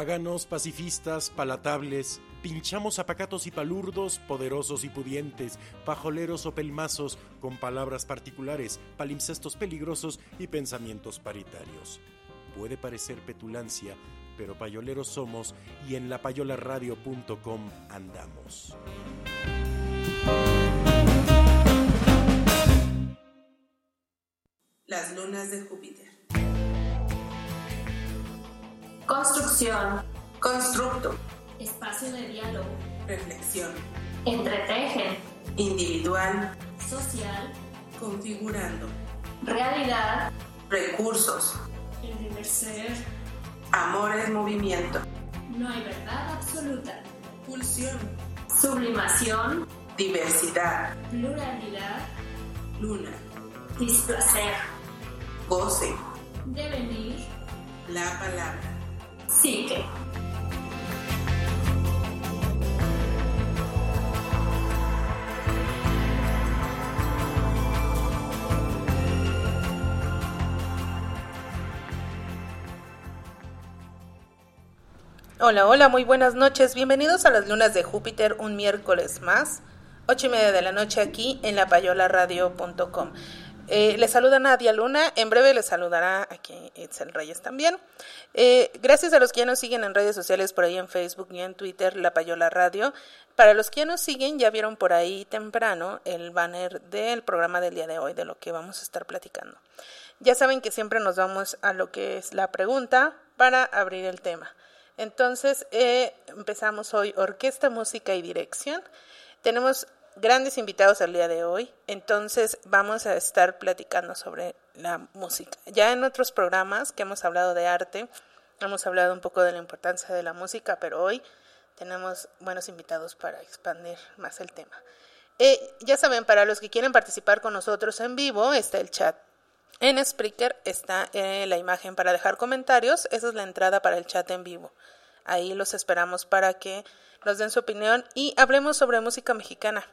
Paganos, pacifistas, palatables, pinchamos apacatos y palurdos, poderosos y pudientes, pajoleros o pelmazos, con palabras particulares, palimpsestos peligrosos y pensamientos paritarios. Puede parecer petulancia, pero payoleros somos y en lapayolaradio.com andamos. Las lunas de Júpiter. Construcción. Constructo. Espacio de diálogo. Reflexión. Entretejen. Individual. Social. Configurando. Realidad. Recursos. Ser. Amor es movimiento. No hay verdad absoluta. Pulsión. Sublimación. Diversidad. Pluralidad. Luna. Displacer. Goce. Devenir. La palabra. Psique. Hola, hola, muy buenas noches. Bienvenidos a las lunas de Júpiter, un miércoles más, ocho y media de la noche aquí en lapayolaradio.com. Eh, les saluda Nadia Luna, en breve les saludará aquí Itzel Reyes también. Eh, gracias a los que ya nos siguen en redes sociales, por ahí en Facebook y en Twitter, La Payola Radio. Para los que ya nos siguen, ya vieron por ahí temprano el banner del programa del día de hoy, de lo que vamos a estar platicando. Ya saben que siempre nos vamos a lo que es la pregunta para abrir el tema. Entonces, eh, empezamos hoy Orquesta, Música y Dirección. Tenemos grandes invitados al día de hoy, entonces vamos a estar platicando sobre la música. Ya en otros programas que hemos hablado de arte, hemos hablado un poco de la importancia de la música, pero hoy tenemos buenos invitados para expandir más el tema. Eh, ya saben, para los que quieren participar con nosotros en vivo, está el chat. En Spreaker está eh, la imagen para dejar comentarios, esa es la entrada para el chat en vivo. Ahí los esperamos para que nos den su opinión y hablemos sobre música mexicana.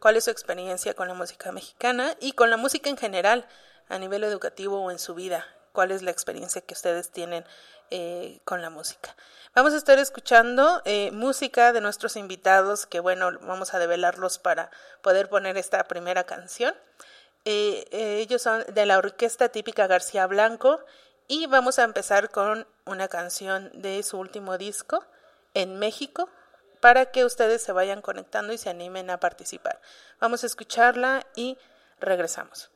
¿Cuál es su experiencia con la música mexicana y con la música en general a nivel educativo o en su vida? ¿Cuál es la experiencia que ustedes tienen eh, con la música? Vamos a estar escuchando eh, música de nuestros invitados, que bueno, vamos a develarlos para poder poner esta primera canción. Eh, ellos son de la orquesta típica García Blanco y vamos a empezar con una canción de su último disco, En México, para que ustedes se vayan conectando y se animen a participar. Vamos a escucharla y regresamos.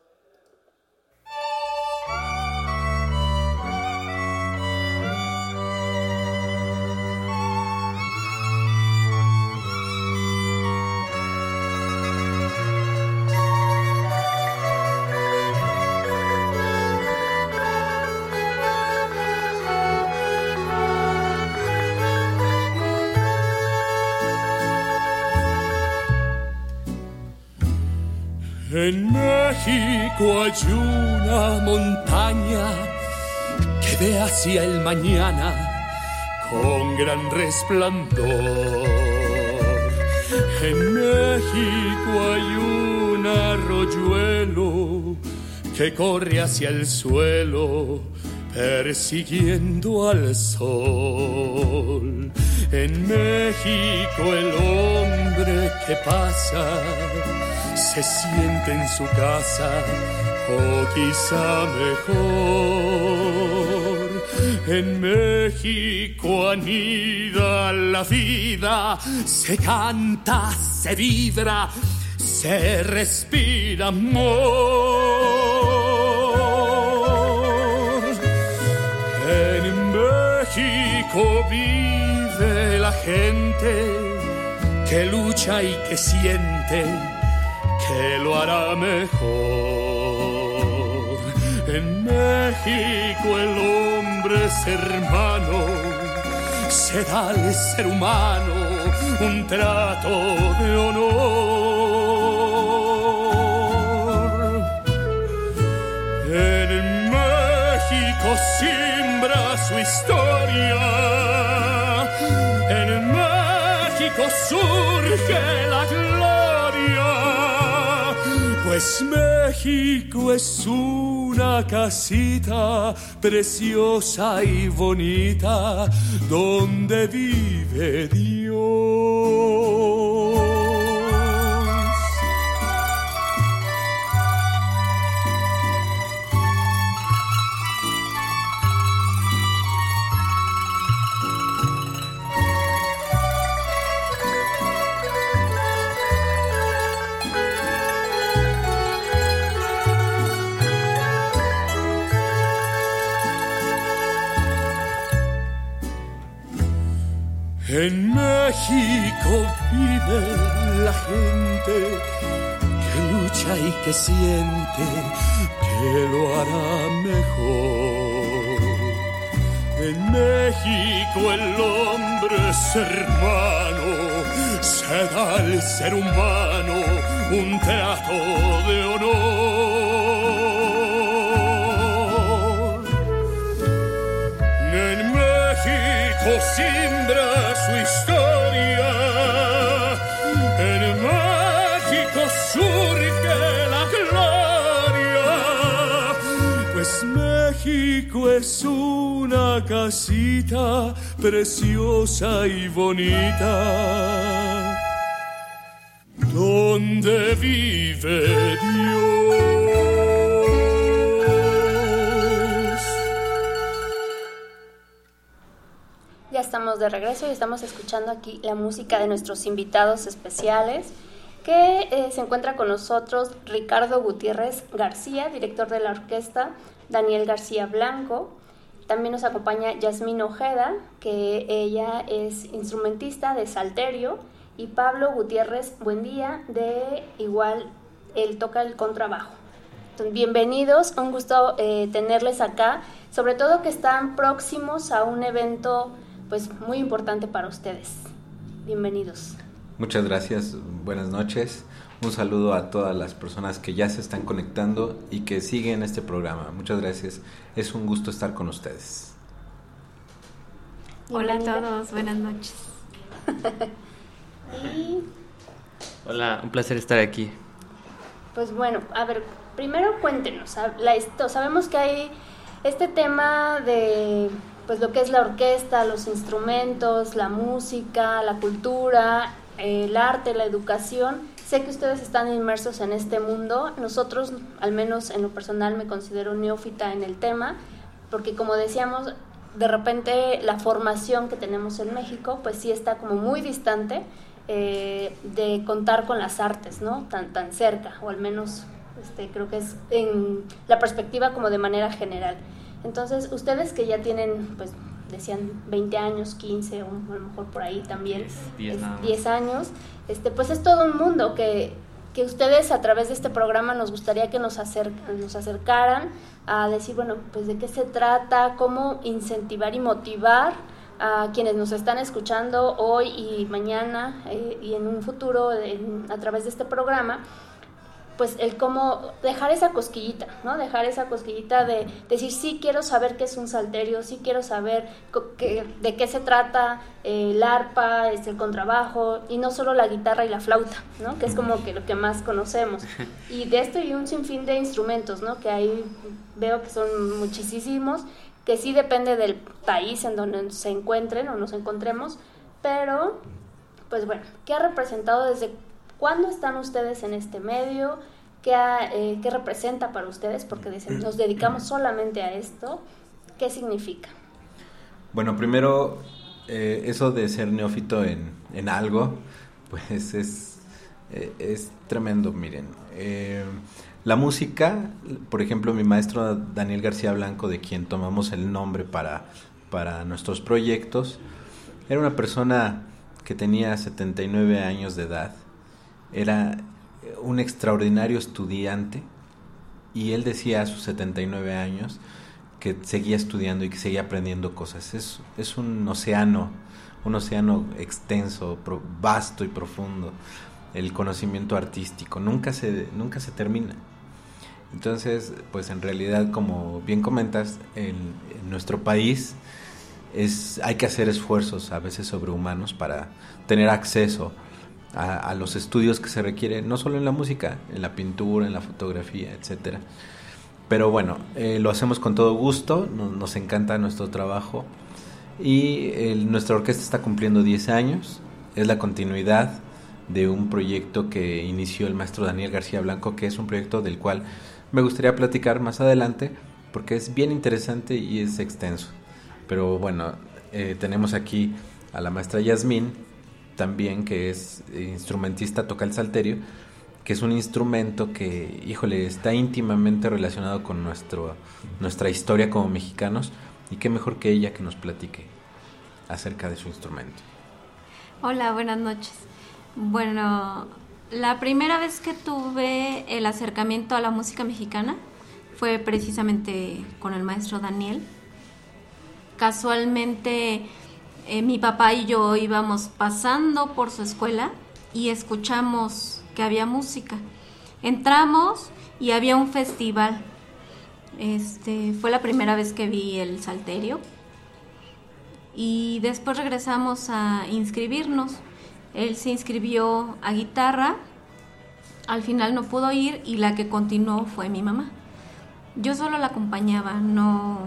En México hay una montaña que ve hacia el mañana con gran resplandor. En México hay un arroyuelo que corre hacia el suelo persiguiendo al sol. En México el hombre que pasa se siente en su casa o quizá mejor. En México anida la vida, se canta, se vibra, se respira amor. En México vive la gente que lucha y que siente que lo hará mejor. En México el hombre es hermano, se da al ser humano un trato de honor. En México simbra su historia, pues México es un una casita preciosa y bonita donde vive Dios. En México vive la gente que lucha y que siente que lo hará mejor. En México el hombre es hermano, se da al ser humano un trato de honor. Casita preciosa y bonita. Donde vive Dios. Ya estamos de regreso y estamos escuchando aquí la música de nuestros invitados especiales, que eh, se encuentra con nosotros Ricardo Gutiérrez García, director de la orquesta, Daniel García Blanco. También nos acompaña Yasmín Ojeda, que ella es instrumentista de Salterio, y Pablo Gutiérrez Buendía, de igual, él toca el contrabajo. Bienvenidos, un gusto eh, tenerles acá, sobre todo que están próximos a un evento pues muy importante para ustedes. Bienvenidos. Muchas gracias, buenas noches. Un saludo a todas las personas que ya se están conectando y que siguen este programa. Muchas gracias. Es un gusto estar con ustedes. Hola a todos, buenas noches. Y Hola, un placer estar aquí. pues bueno, a ver, primero cuéntenos, la, esto, sabemos que hay este tema de pues lo que es la orquesta, los instrumentos, la música, la cultura, el arte, la educación. Sé que ustedes están inmersos en este mundo. Nosotros, al menos en lo personal, me considero neófita en el tema, porque como decíamos, de repente la formación que tenemos en México, pues sí está como muy distante eh, de contar con las artes, ¿no? Tan, tan cerca, o al menos este, creo que es en la perspectiva como de manera general. Entonces, ustedes que ya tienen, pues, decían 20 años, 15, o a lo mejor por ahí también, 10 es- nada más. 10 años, este, pues es todo un mundo que, que ustedes a través de este programa nos gustaría que nos, acer- nos acercaran a decir, bueno, pues de qué se trata, cómo incentivar y motivar a quienes nos están escuchando hoy y mañana eh, y en un futuro en- a través de este programa, pues el cómo dejar esa cosquillita, ¿no? Dejar esa cosquillita de decir, sí quiero saber qué es un salterio, sí quiero saber qué- de qué se trata eh, el arpa, este, el contrabajo, y no solo la guitarra y la flauta, ¿no? Que es como que lo que más conocemos. Y de esto y un sinfín de instrumentos, ¿no? Que ahí veo que son muchísimos, que sí depende del país en donde se encuentren o nos encontremos, pero pues bueno, ¿qué ha representado desde cuándo están ustedes en este medio? ¿Qué, eh, representa para ustedes? Porque nos dedicamos solamente a esto. ¿Qué significa? Bueno, primero, eh, eso de ser neófito en, en algo, pues es, eh, es tremendo, miren. La música, por ejemplo, mi maestro Daniel García Blanco, de quien tomamos el nombre para, para nuestros proyectos, era una persona que tenía 79 años de edad, era un extraordinario estudiante y él decía a sus 79 años que seguía estudiando y que seguía aprendiendo cosas. Es, es un océano, un océano extenso, vasto y profundo, el conocimiento artístico, nunca se, nunca se termina. Entonces, pues en realidad, como bien comentas, en, en nuestro país es, hay que hacer esfuerzos a veces sobrehumanos para tener acceso a, los estudios que se requieren, no solo en la música, en la pintura, en la fotografía, etcétera. Pero bueno, eh, lo hacemos con todo gusto, nos, encanta nuestro trabajo y nuestra orquesta está cumpliendo 10 años, es la continuidad de un proyecto que inició el maestro Daniel García Blanco, que es un proyecto del cual me gustaría platicar más adelante porque es bien interesante y es extenso. Pero bueno, eh, tenemos aquí a la maestra Yasmín, también que es instrumentista, toca el salterio, que es un instrumento que, híjole, está íntimamente relacionado con nuestro, nuestra historia como mexicanos y qué mejor que ella que nos platique acerca de su instrumento. Hola, buenas noches. Bueno, la primera vez que tuve el acercamiento a la música mexicana fue precisamente con el maestro Daniel. Casualmente eh, mi papá y yo íbamos pasando por su escuela y escuchamos que había música. Entramos y había un festival. Este, fue la primera vez que vi el salterio y después regresamos a inscribirnos. Él se inscribió a guitarra, al final no pudo ir y la que continuó fue mi mamá. Yo solo la acompañaba, no,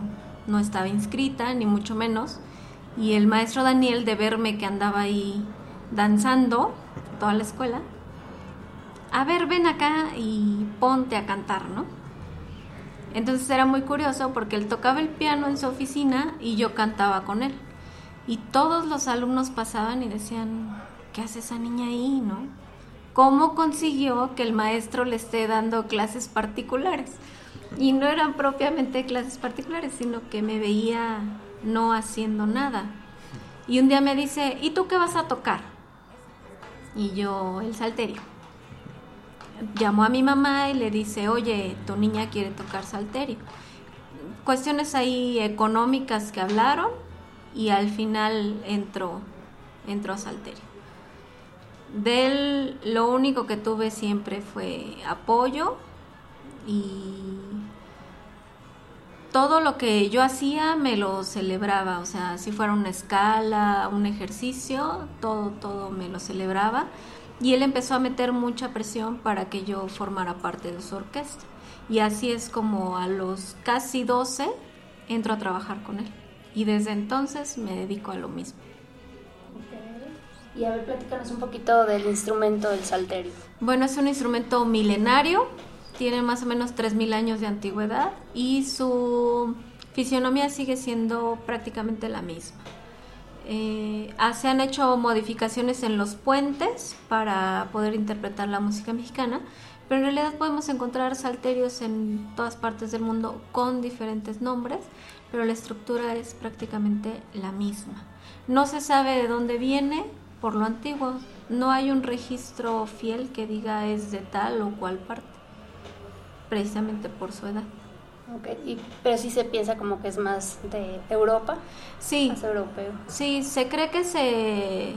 no estaba inscrita, ni mucho menos. Y el maestro Daniel, de verme que andaba ahí danzando toda la escuela, a ver, ven acá y ponte a cantar, ¿no? Entonces era muy curioso porque él tocaba el piano en su oficina y yo cantaba con él. Y todos los alumnos pasaban y decían, ¿qué hace esa niña ahí, no? ¿Cómo consiguió que el maestro le esté dando clases particulares? Y no eran propiamente clases particulares, sino que me veía no haciendo nada. Y un día me dice, ¿y tú qué vas a tocar? Y yo, el salterio. Llamó a mi mamá y le dice, oye, tu niña quiere tocar salterio. Cuestiones ahí económicas que hablaron y al final entró, entró a salterio. De él lo único que tuve siempre fue apoyo y todo lo que yo hacía me lo celebraba, o sea, si fuera una escala, un ejercicio, todo, todo me lo celebraba. Y él empezó a meter mucha presión para que yo formara parte de su orquesta. Y así es como a los casi 12 entro a trabajar con él. Y desde entonces me dedico a lo mismo. Y a ver, platícanos un poquito del instrumento del salterio. Bueno, es un instrumento milenario, tiene más o menos 3.000 años de antigüedad y su fisionomía sigue siendo prácticamente la misma. Eh, ah, se han hecho modificaciones en los puentes para poder interpretar la música mexicana, pero en realidad podemos encontrar salterios en todas partes del mundo con diferentes nombres, pero la estructura es prácticamente la misma. No se sabe de dónde viene por lo antiguo, no hay un registro fiel que diga es de tal o cual parte, precisamente por su edad. Y, pero sí se piensa como que es más de Europa, Sí, más europeo. Sí, se cree que se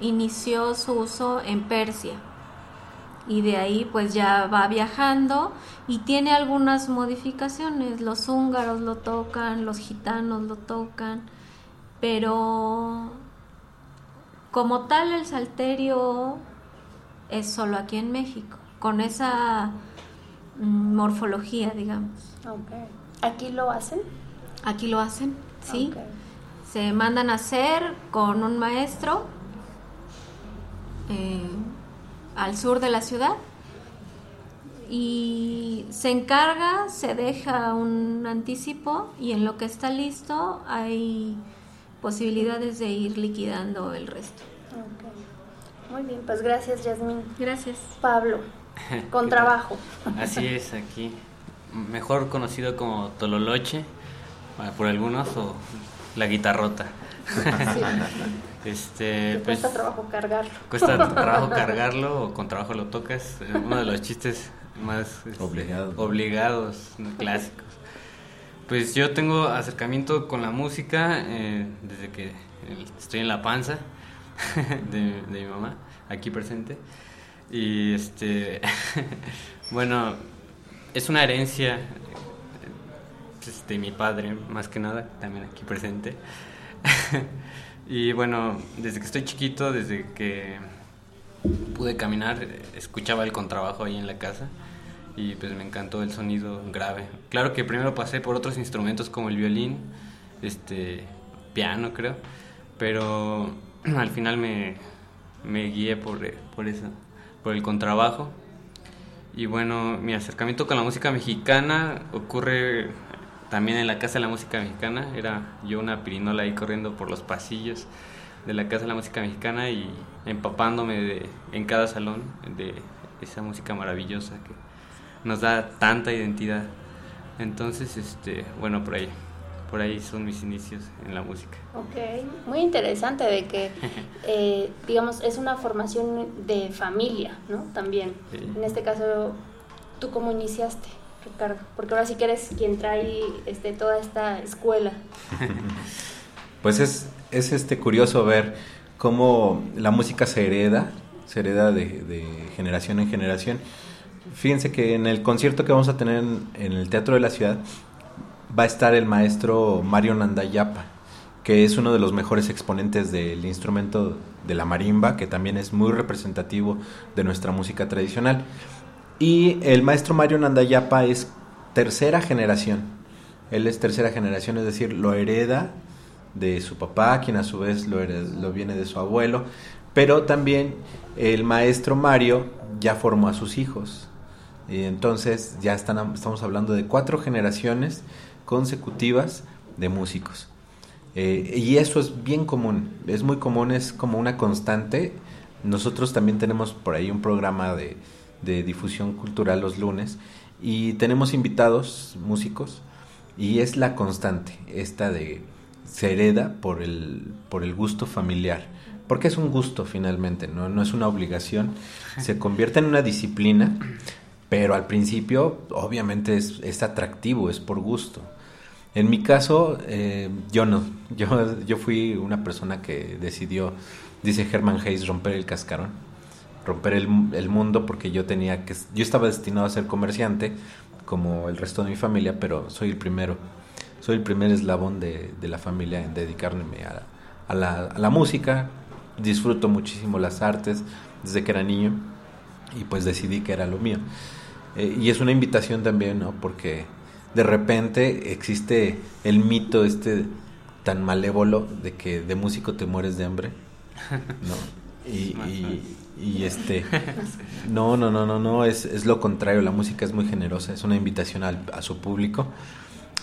inició su uso en Persia y de ahí pues ya va viajando y tiene algunas modificaciones. Los húngaros lo tocan, los gitanos lo tocan, pero como tal el salterio es solo aquí en México, con esa morfología, digamos. ¿Aquí lo hacen? Aquí lo hacen, sí. Se mandan a hacer con un maestro eh, al sur de la ciudad y se encarga, se deja un anticipo y en lo que está listo hay posibilidades de ir liquidando el resto. Muy bien, pues gracias, Yasmín. Gracias. Pablo, con trabajo. Así es, aquí. Mejor conocido como Tololoche, eh, por algunos, o la guitarrota. este, pues, cuesta trabajo cargarlo. cuesta trabajo cargarlo o con trabajo lo tocas. eh, Uno de los chistes más este, Obligado. obligados, clásicos. Pues yo tengo acercamiento con la música eh, desde que eh, estoy en la panza de, de mi mamá, aquí presente. Y este, bueno, es una herencia pues, de mi padre, más que nada, también aquí presente. y bueno, desde que estoy chiquito, desde que pude caminar, escuchaba el contrabajo ahí en la casa. y pues me encantó el sonido grave. Claro que primero pasé por otros instrumentos como el violín, este piano creo, pero al final me, me guié por, por eso, por el contrabajo. Y bueno, mi acercamiento con la música mexicana ocurre también en la Casa de la Música Mexicana. Era yo una pirinola ahí corriendo por los pasillos de la Casa de la Música Mexicana y empapándome de, en cada salón de esa música maravillosa que nos da tanta identidad. Entonces, este, bueno, por ahí, por ahí son mis inicios en la música. Ok, muy interesante de que, eh, digamos, es una formación de familia, ¿no? También. En este caso, ¿tú cómo iniciaste, Ricardo? Porque ahora sí que eres quien trae este, toda esta escuela. pues es, es este curioso ver cómo la música se hereda, se hereda de, de generación en generación. Fíjense que en el concierto que vamos a tener en, en el Teatro de la Ciudad va a estar el maestro Mario Nandayapa, que es uno de los mejores exponentes del instrumento de la marimba, que también es muy representativo de nuestra música tradicional. Y el maestro Mario Nandayapa es tercera generación. Él es tercera generación, es decir, lo hereda de su papá, quien a su vez lo, lo viene de su abuelo, pero también el maestro Mario ya formó a sus hijos. Y entonces ya están, estamos hablando de cuatro generaciones consecutivas de músicos. Eh, y eso es bien común, es muy común, es como una constante. Nosotros también tenemos por ahí un programa de, de difusión cultural los lunes y tenemos invitados músicos y es la constante esta de se hereda por el, por el gusto familiar porque es un gusto finalmente, ¿no? no es una obligación, se convierte en una disciplina, pero al principio obviamente es, es atractivo, es por gusto. En mi caso, eh, yo no, yo, yo fui una persona que decidió, dice Herman Hayes, romper el cascarón, romper el, el mundo porque yo tenía que, yo estaba destinado a ser comerciante, como el resto de mi familia, pero soy el primero, soy el primer eslabón de, de la familia en dedicarme a, a, la, a la música, disfruto muchísimo las artes desde que era niño y pues decidí que era lo mío. Eh, y es una invitación también, ¿no? Porque de repente existe el mito este tan malévolo de que de músico te mueres de hambre, ¿no? Y, y, y, este no no no no no es, es lo contrario la música es muy generosa es una invitación al, a su público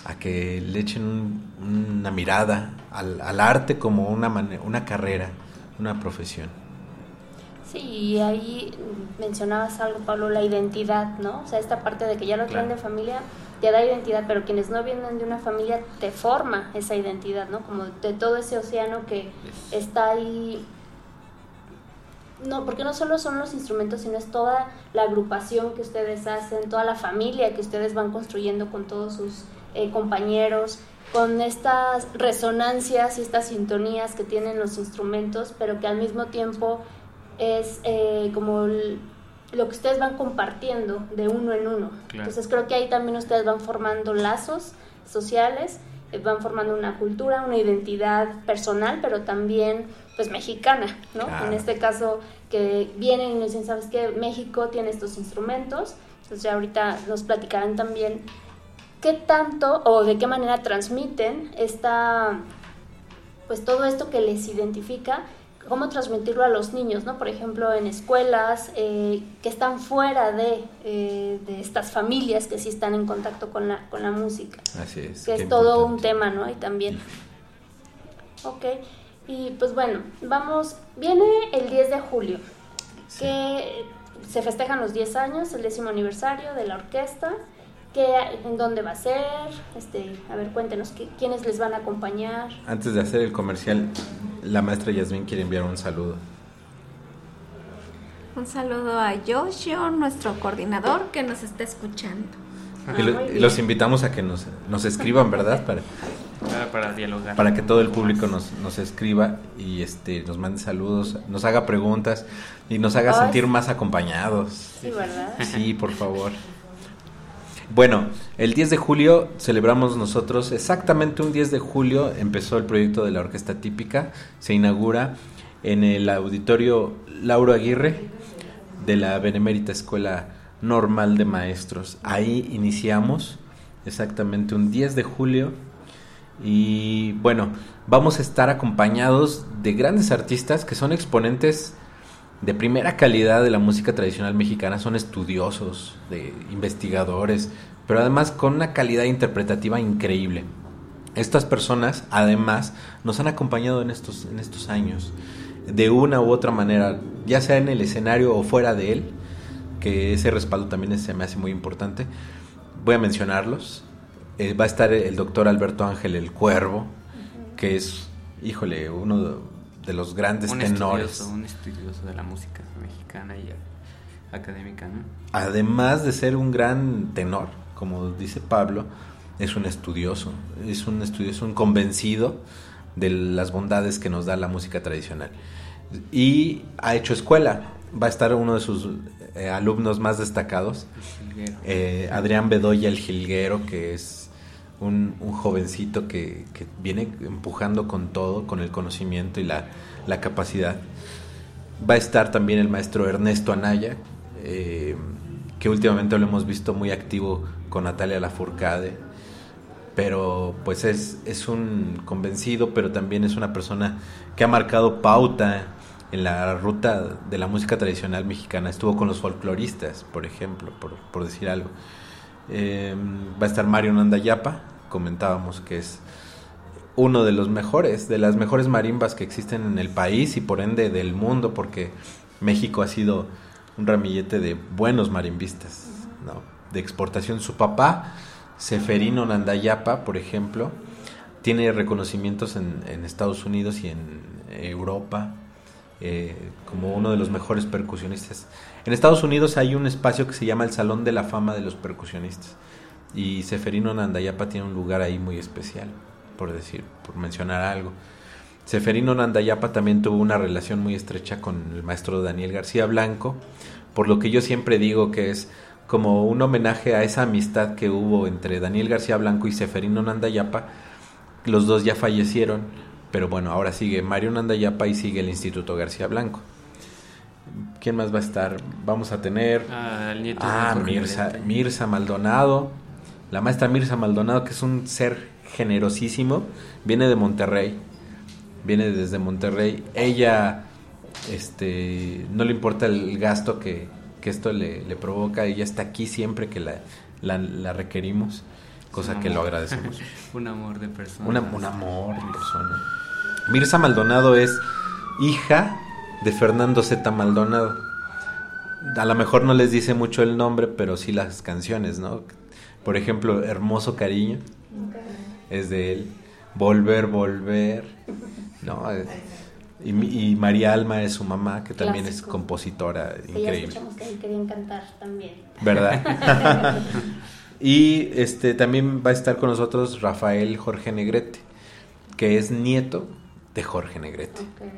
a que le echen un, una mirada al, al, arte como una una carrera una profesión Sí, y ahí mencionabas algo, Pablo, la identidad, ¿no? O sea, esta parte de que ya lo traen claro. de familia te da identidad, pero quienes no vienen de una familia te forma esa identidad, ¿no? Como de todo ese océano que está ahí. No, porque no solo son los instrumentos, sino es toda la agrupación que ustedes hacen, toda la familia que ustedes van construyendo con todos sus eh, compañeros, con estas resonancias y estas sintonías que tienen los instrumentos, pero que al mismo tiempo es eh, como lo que ustedes van compartiendo de uno en uno. Claro. Entonces creo que ahí también ustedes van formando lazos sociales, eh, van formando una cultura, una identidad personal, pero también pues mexicana, ¿no? Claro. En este caso que vienen y nos dicen, ¿sabes qué? México tiene estos instrumentos, entonces ya ahorita nos platicarán también qué tanto o de qué manera transmiten esta pues todo esto que les identifica cómo transmitirlo a los niños, ¿no? Por ejemplo, en escuelas eh, que están fuera de, eh, de, estas familias que sí están en contacto con la, con la música. Así es. Que es todo un tema, ¿no? Y también. Ok. Y pues bueno, vamos, viene el 10 de julio, sí. que se festejan los 10 años, el décimo aniversario de la orquesta. ¿Qué, ¿En dónde va a ser? Este, a ver, cuéntenos ¿qué, quiénes les van a acompañar. Antes de hacer el comercial, la maestra Yasmin quiere enviar un saludo. Un saludo a Joshua, nuestro coordinador, que nos está escuchando. Ah, y, lo, y los invitamos a que nos, nos escriban, ¿verdad? Para, para, para, dialogar. Para que todo el público nos, nos escriba y este nos mande saludos, nos haga preguntas y nos haga Ay. sentir más acompañados. Sí, ¿verdad? Sí, por favor. Bueno, el 10 de julio celebramos nosotros, exactamente un 10 de julio empezó el proyecto de la Orquesta Típica, se inaugura en el auditorio Lauro Aguirre de la Benemérita Escuela normal de maestros. Ahí iniciamos exactamente un 10 de julio y bueno, vamos a estar acompañados de grandes artistas que son exponentes de primera calidad de la música tradicional mexicana, son estudiosos, de investigadores, pero además con una calidad interpretativa increíble. Estas personas además nos han acompañado en estos, en estos años, de una u otra manera, ya sea en el escenario o fuera de él, que ese respaldo también se me hace muy importante. Voy a mencionarlos. Eh, va a estar el doctor Alberto Ángel el Cuervo, que es, híjole, uno de los grandes un tenores. Estudioso, un estudioso de la música mexicana y académica, ¿no? Además de ser un gran tenor, como dice Pablo, es un estudioso, es un estudioso, un convencido de las bondades que nos da la música tradicional. Y ha hecho escuela, va a estar uno de sus eh, alumnos más destacados, eh, Adrián Bedoya el Jilguero, que es un, un jovencito que, que, viene empujando con todo, con el conocimiento y la, la capacidad. Va a estar también el maestro Ernesto Anaya, eh, que últimamente lo hemos visto muy activo con Natalia Lafourcade, pero pues es, es un convencido, pero también es una persona que ha marcado pauta en la ruta de la música tradicional mexicana. Estuvo con los folcloristas, por ejemplo, por, por decir algo. Eh, va a estar Mario Nandayapa, comentábamos que es uno de los mejores, de las mejores marimbas que existen en el país y por ende del mundo, porque México ha sido un ramillete de buenos marimbistas, ¿no? de exportación. Su papá, Seferino Nandayapa, por ejemplo, tiene reconocimientos en, Estados Unidos y en Europa eh, como uno de los mejores percusionistas. En Estados Unidos hay un espacio que se llama el Salón de la Fama de los Percusionistas y Seferino Nandayapa tiene un lugar ahí muy especial, por decir, por mencionar algo. Seferino Nandayapa también tuvo una relación muy estrecha con el maestro Daniel García Blanco, por lo que yo siempre digo que es como un homenaje a esa amistad que hubo entre Daniel García Blanco y Seferino Nandayapa. Los dos ya fallecieron, pero bueno, ahora sigue Mario Nandayapa y sigue el Instituto García Blanco. ¿Quién más va a estar? Vamos a tener ah, el nieto ah, de Mirza, Mirza Maldonado, la maestra Mirza Maldonado, que es un ser generosísimo, viene de Monterrey, viene desde Monterrey. Ella, este, no le importa el gasto que, que esto le, le, provoca, ella está aquí siempre que la, la, la requerimos, cosa que lo agradecemos. un amor de persona. Una, un amor de persona. Mirza Maldonado es hija de Fernando Z. Maldonado. A lo mejor no les dice mucho el nombre, pero sí las canciones, ¿no? Por ejemplo, Hermoso Cariño es de él. Volver, Volver. ¿no? Y, y, María Alma es su mamá, que también Clásico. es compositora Sí, increíble. Ya que querían cantar también. ¿Verdad? y este también va a estar con nosotros Rafael Jorge Negrete, que es nieto de Jorge Negrete. Okay.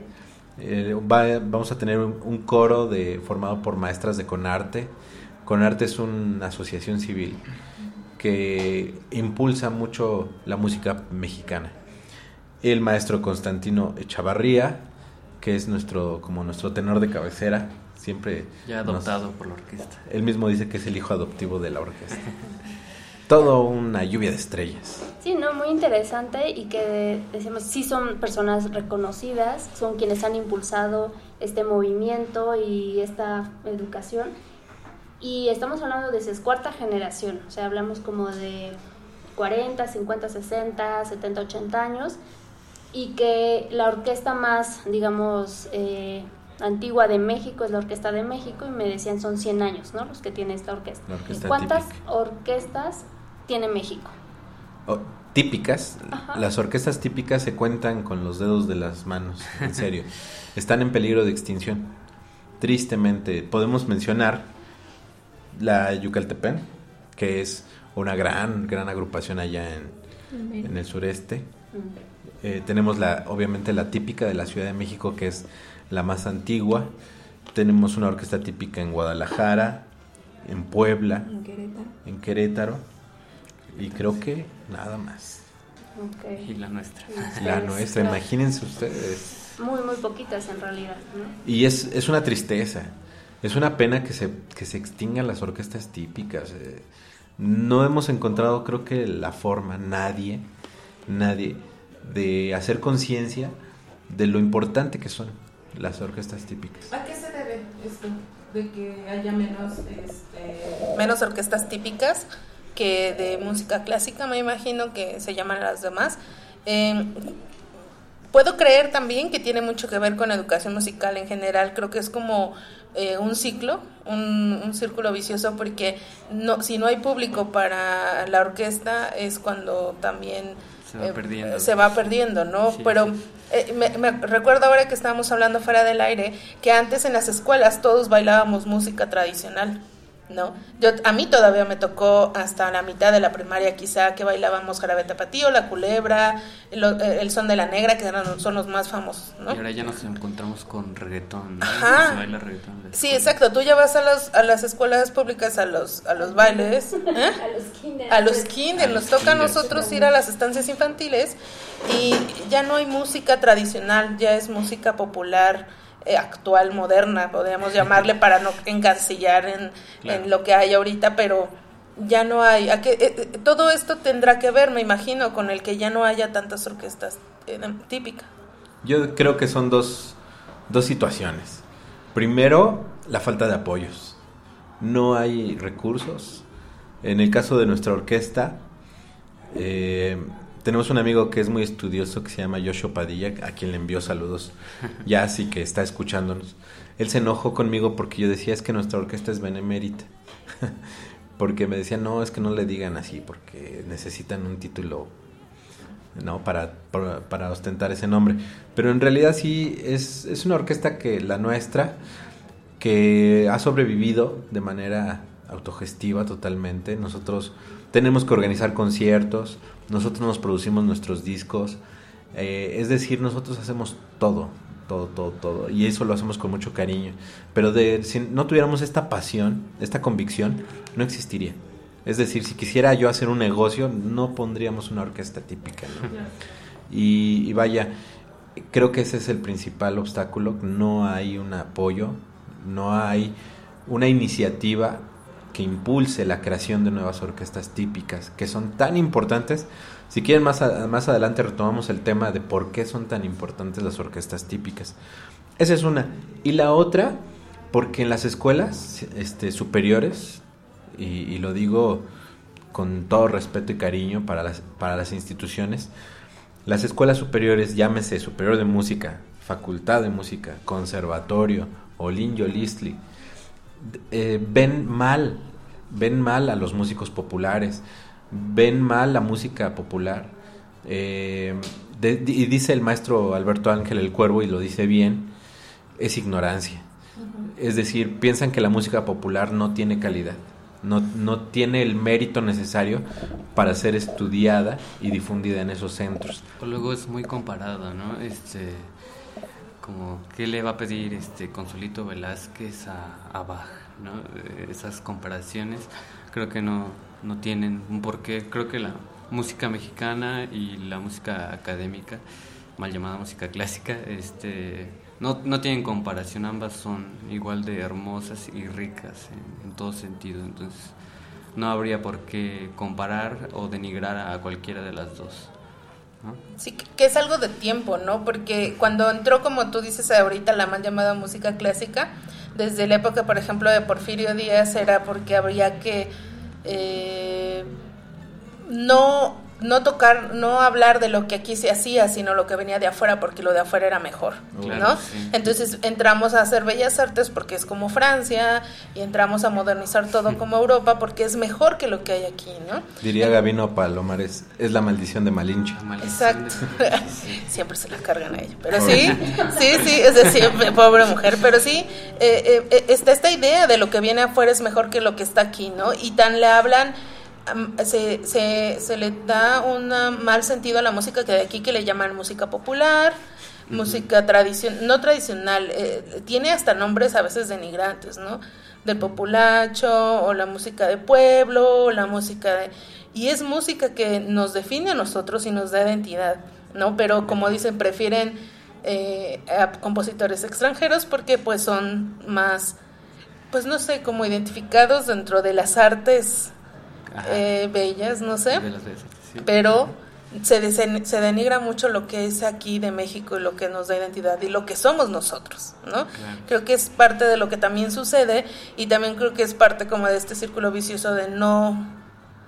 Eh, va, vamos a tener un, un, coro de, formado por maestras de Conarte. Conarte es una asociación civil que impulsa mucho la música mexicana. El maestro Constantino Echavarría, que es nuestro como nuestro tenor de cabecera, siempre ya adoptado nos, por la orquesta. Él mismo dice que es el hijo adoptivo de la orquesta. Todo una lluvia de estrellas. Sí, no, muy interesante y que decimos sí son personas reconocidas, son quienes han impulsado este movimiento y esta educación. Y estamos hablando de esa cuarta generación, o sea, hablamos como de 40, 50, 60, 70, 80 años y que la orquesta más, digamos, eh, antigua de México es la Orquesta de México y me decían son 100 años, ¿no? Los que tiene esta orquesta. orquesta ¿Cuántas típica. orquestas tiene México? Oh, típicas, Ajá. las orquestas típicas se cuentan con los dedos de las manos, en serio. Están en peligro de extinción. Tristemente, podemos mencionar la Yucaltepén, que es una gran, gran agrupación allá en, en el sureste. Eh, tenemos la, obviamente la típica de la Ciudad de México, que es la más antigua. Tenemos una orquesta típica en Guadalajara, en Puebla, en Querétaro. En Querétaro y creo que nada más. Okay. Y la nuestra. La nuestra, imagínense ustedes. Muy, muy poquitas en realidad. ¿no? Y es, es una tristeza. Es una pena que se, que se extingan las orquestas típicas. eh. No hemos encontrado, creo que, la forma, nadie, nadie, de hacer conciencia de lo importante que son las orquestas típicas. ¿A qué se debe esto? De que haya menos, menos orquestas típicas que de música clásica, me imagino que se llaman las demás. Eh, puedo creer también que tiene mucho que ver con educación musical en general. Creo que es como eh, un ciclo, un, un, círculo vicioso, porque no, si no hay público para la orquesta es cuando también se va perdiendo, eh, se va perdiendo ¿no? Sí, Pero sí. eh, me, me recuerdo ahora que estábamos hablando fuera del aire que antes en las escuelas todos bailábamos música tradicional. ¿No? Yo, a mí todavía me tocó hasta la mitad de la primaria quizá que bailábamos jarabe tapatío, la culebra, el, el son de la negra, que eran, son los más famosos, ¿no? Y ahora ya nos encontramos con reggaetón, ¿no? Ajá. Se baila reggaetón. en la Sí, exacto. Tú ya vas a, los, a las escuelas públicas, a los, a los bailes, ¿eh? A los kinder. a los kinder. Nos toca a nosotros ir a las estancias infantiles y ya no hay música tradicional, ya es música popular. Eh, actual, moderna, podríamos llamarle para no encasillar en, Claro. en lo que hay ahorita, pero ya no hay. ¿a qué- eh, eh, todo esto tendrá que ver, me imagino, con el que ya no haya tantas orquestas eh, típicas. Yo creo que son dos, dos situaciones. Primero, la falta de apoyos. No hay recursos. En el caso de nuestra orquesta, eh, tenemos un amigo que es muy estudioso que se llama Yoshio Padilla, a quien le envió saludos, ya así que está escuchándonos. Él se enojó conmigo porque yo decía es que nuestra orquesta es benemérita. porque me decía, no, es que no le digan así, porque necesitan un título ¿no? Para, para, para ostentar ese nombre. Pero en realidad sí es, es una orquesta que la nuestra, que ha sobrevivido de manera autogestiva totalmente. Nosotros tenemos que organizar conciertos, nosotros nos producimos nuestros discos, eh, es decir, nosotros hacemos todo, todo, todo, todo, y eso lo hacemos con mucho cariño. Pero de, si no tuviéramos esta pasión, esta convicción, no existiría. Es decir, si quisiera yo hacer un negocio, no pondríamos una orquesta típica. ¿no? Y, y vaya, creo que ese es el principal obstáculo. No hay un apoyo, no hay una iniciativa que impulse la creación de nuevas orquestas típicas, que son tan importantes. Si quieren, más, a- más adelante retomamos el tema de por qué son tan importantes las orquestas típicas. Esa es una. Y la otra, porque en las escuelas este, superiores, y, y lo digo con todo respeto y cariño para las, para las instituciones, las escuelas superiores, llámese Superior de Música, Facultad de Música, Conservatorio, Olin Yolistli, eh, ven mal, ven mal a los músicos populares, ven mal la música popular. Eh, de- y dice el maestro Alberto Ángel el Cuervo, y lo dice bien, es ignorancia. Es decir, piensan que la música popular no tiene calidad, no, no tiene el mérito necesario para ser estudiada y difundida en esos centros. Luego es muy comparado, ¿no? Este, como, ¿qué le va a pedir este Consolito Velázquez a, a Bach, ¿no? Eh, Esas comparaciones creo que no, no tienen un porqué. Creo que la música mexicana y la música académica, mal llamada música clásica, este, no, no tienen comparación. Ambas son igual de hermosas y ricas en, en todo sentido. Entonces, no habría por qué comparar o denigrar a cualquiera de las dos. Sí, que que es algo de tiempo, ¿no? Porque cuando entró, como tú dices ahorita, la mal llamada música clásica, desde la época, por ejemplo, de Porfirio Díaz, era porque habría que eh, no, no tocar, no hablar de lo que aquí se hacía, sino lo que venía de afuera, porque lo de afuera era mejor, Claro, ¿no? sí. Entonces entramos a hacer bellas artes porque es como Francia, y entramos a modernizar todo como Europa porque es mejor que lo que hay aquí, ¿no? Diría Gabino Palomares, es la maldición de Malinche. Maldición Exacto. Siempre se la cargan a ella. Pero sí, sí, sí, es decir, pobre mujer. Pero sí, eh, eh, eh, está esta idea de lo que viene afuera es mejor que lo que está aquí, ¿no? Y tan le hablan, se, se, se le da un mal sentido a la música que de aquí que le llaman música popular, música tradicional, no tradicional, eh, tiene hasta nombres a veces denigrantes, ¿no? Del populacho, o la música de pueblo, o la música de... Y es música que nos define a nosotros y nos da identidad, ¿no? Pero como dicen, prefieren eh, a compositores extranjeros porque pues son más pues no sé, como identificados dentro de las artes. Eh, bellas, no sé, De las veces, sí. pero se, desen- se denigra mucho lo que es aquí de México y lo que nos da identidad y lo que somos nosotros, ¿no? Creo que es parte de lo que también sucede y también creo que es parte como de este círculo vicioso de no,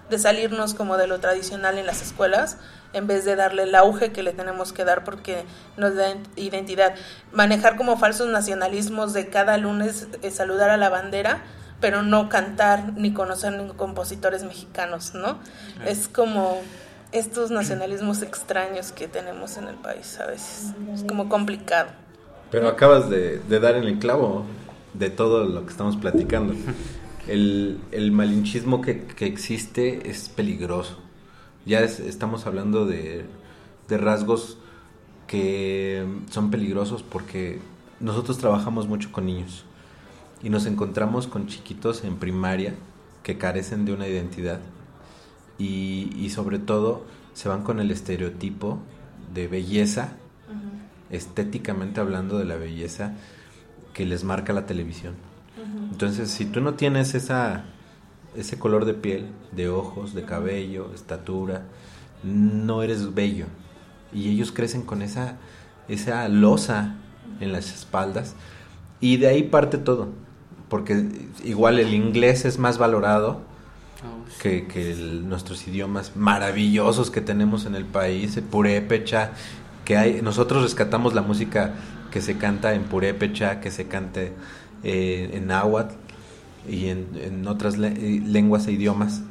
de salirnos como de lo tradicional en las escuelas en vez de darle el auge que le tenemos que dar porque nos da identidad. Manejar como falsos nacionalismos de cada lunes eh, saludar a la bandera, pero no cantar ni conocer ni compositores mexicanos, ¿no? Es como estos nacionalismos extraños que tenemos en el país a veces. Es como complicado. Pero acabas de, de dar en el clavo de todo lo que estamos platicando. El, el malinchismo que, que existe es peligroso. Ya es- estamos hablando de, de rasgos que son peligrosos porque nosotros trabajamos mucho con niños y nos encontramos con chiquitos en primaria que carecen de una identidad y, y sobre todo se van con el estereotipo de belleza estéticamente hablando de la belleza que les marca la televisión. Entonces, si tú no tienes esa ese color de piel, de ojos, de cabello, estatura, no eres bello. Y ellos crecen con esa esa losa en las espaldas y de ahí parte todo, porque igual el inglés es más valorado Oh, que, que el- nuestros idiomas maravillosos que tenemos en el país, purépecha, que hay, nosotros rescatamos la música que se canta en purépecha, que se cante eh, en náhuatl y en, en otras le- eh, lenguas e idiomas.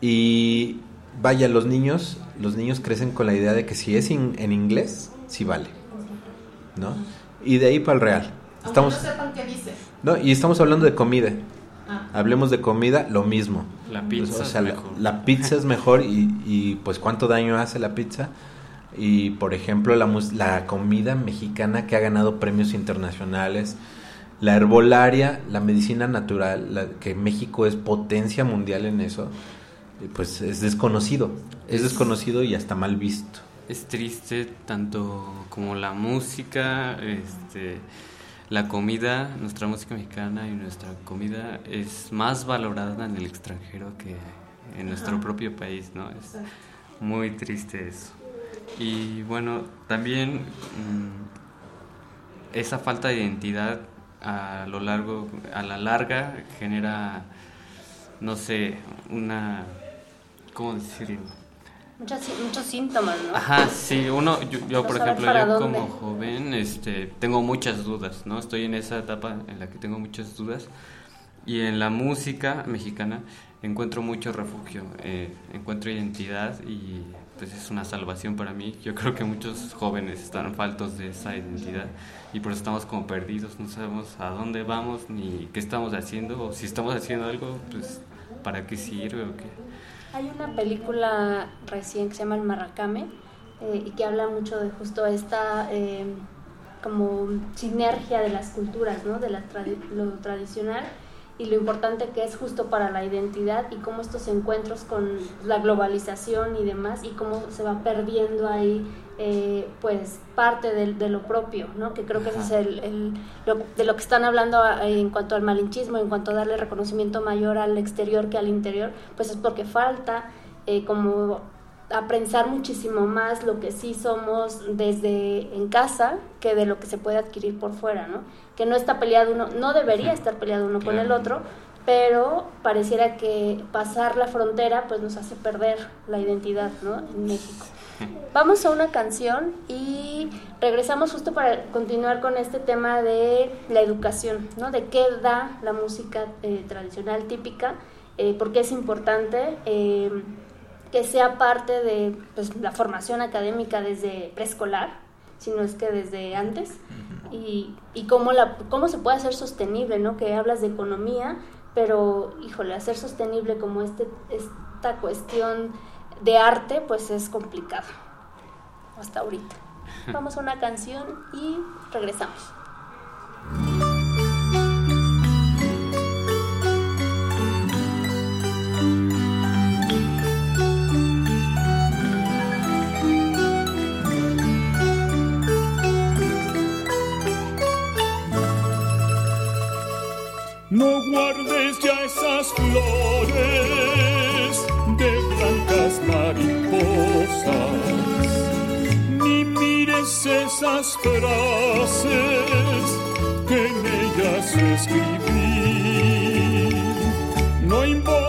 Y vaya, los niños, los niños crecen con la idea de que si es in- en inglés, sí vale, ¿no? Y de ahí para el real. Estamos, sepan qué dice. no, y estamos hablando de comida. Ah. Hablemos de comida, lo mismo. La pizza O sea, es la, mejor. la pizza es mejor y, y, pues cuánto daño hace la pizza. Y por ejemplo, la, mus- la comida mexicana que ha ganado premios internacionales, la herbolaria, la medicina natural, la- que México es potencia mundial en eso, eh, pues es desconocido. Es desconocido y hasta mal visto. Es triste tanto como la música, este, la comida, nuestra música mexicana y nuestra comida es más valorada en el extranjero que en nuestro propio país, ¿no? Es muy triste eso. Y bueno, también mm, esa falta de identidad a lo largo, a la larga genera, no sé, una, ¿cómo decirlo? Muchas, muchos síntomas, ¿no? Ajá, sí, uno, yo, yo, No por ejemplo, yo dónde. como joven, este, tengo muchas dudas, ¿no? Estoy en esa etapa en la que tengo muchas dudas y en la música mexicana encuentro mucho refugio, eh, encuentro identidad y pues es una salvación para mí. Yo creo que muchos jóvenes están faltos de esa identidad y por eso estamos como perdidos, no sabemos a dónde vamos ni qué estamos haciendo o si estamos haciendo algo, pues para qué sirve o qué. Hay una película recién que se llama El Marracame eh, y que habla mucho de justo esta eh, como sinergia de las culturas, ¿no? De la tradi- lo tradicional y lo importante que es justo para la identidad y cómo estos encuentros con la globalización y demás y cómo se va perdiendo ahí eh, pues parte de, de lo propio, ¿no? Que creo que ese es el, el- lo- de lo que están hablando a- en cuanto al malinchismo, en cuanto a darle reconocimiento mayor al exterior que al interior, pues es porque falta eh, como aprensar muchísimo más lo que sí somos desde en casa que de lo que se puede adquirir por fuera, ¿no? Que no está peleado uno, no debería estar peleado uno con el otro, pero pareciera que pasar la frontera pues nos hace perder la identidad, ¿no? En México. Vamos a una canción y regresamos justo para continuar con este tema de la educación, ¿no? De qué da la música eh, tradicional típica, eh, porque es importante eh, que sea parte de pues, la formación académica desde preescolar, si no es que desde antes, y, y cómo, la, cómo se puede hacer sostenible, ¿no? Que hablas de economía, pero, híjole, hacer sostenible como este, esta cuestión de arte, pues es complicado. Hasta ahorita. Vamos a una canción y regresamos. No las flores de blancas mariposas, ni mires esas frases que en ellas escribí. No invoques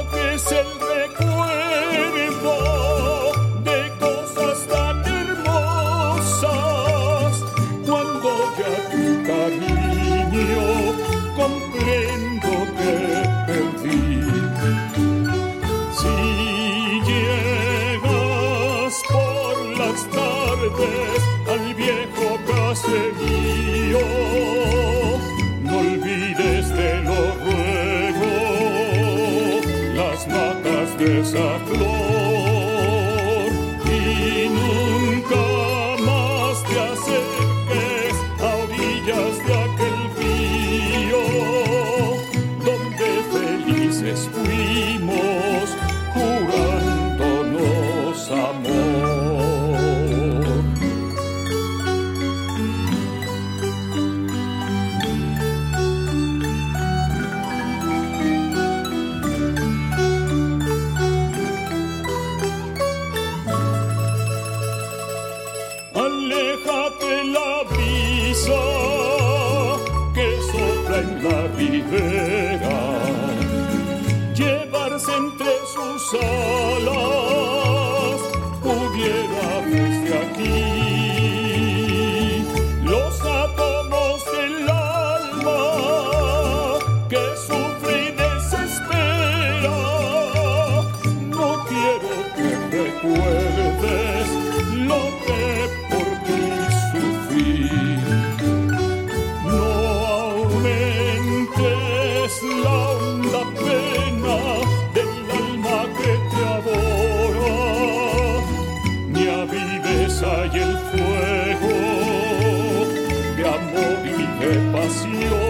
amor y de pasión.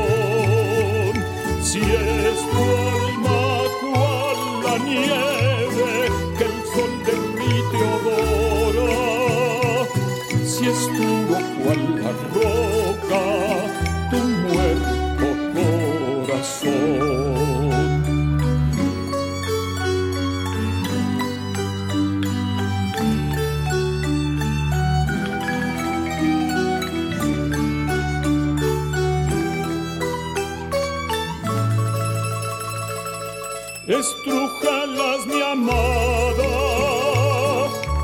Estrújalas, mi amada,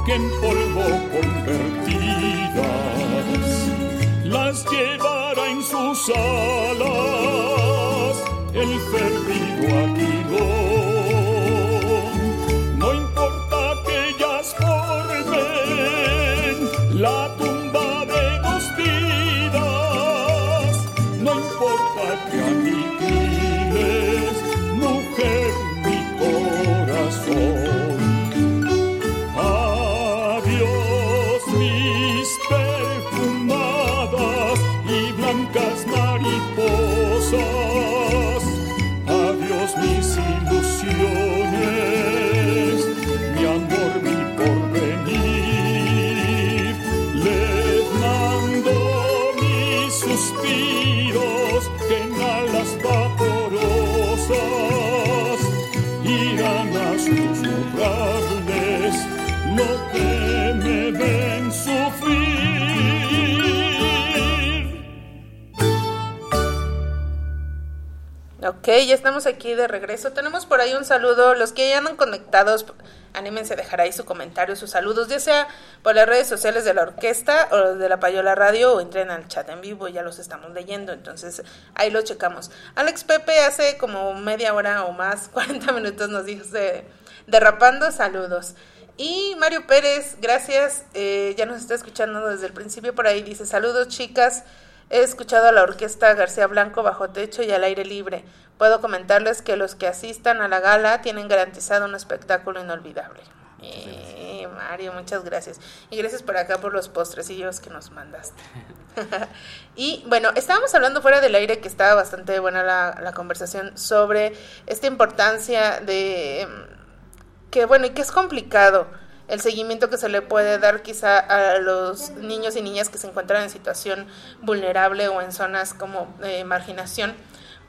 que en polvo convertidas las llevará en sus alas el perdido aguilón. Ok, ya estamos aquí de regreso. Tenemos por ahí un saludo. Los que ya andan conectados, anímense a dejar ahí su comentario, sus saludos, ya sea por las redes sociales de la orquesta o de la Payola Radio o entren al chat en vivo, ya los estamos leyendo. Entonces ahí lo checamos. Alex Pepe hace como media hora o más, 40 minutos nos dijo de, derrapando saludos. Y Mario Pérez, gracias, eh, ya nos está escuchando desde el principio por ahí. Dice saludos chicas. He escuchado a la orquesta García Blanco bajo techo y al aire libre. Puedo comentarles que los que asistan a la gala tienen garantizado un espectáculo inolvidable. Eh, Mario, muchas gracias. Y gracias por acá por los postrecillos que nos mandaste. y bueno, estábamos hablando fuera del aire que estaba bastante buena la, la conversación sobre esta importancia de que bueno, y que es complicado el seguimiento que se le puede dar quizá a los niños y niñas que se encuentran en situación vulnerable o en zonas como eh, marginación,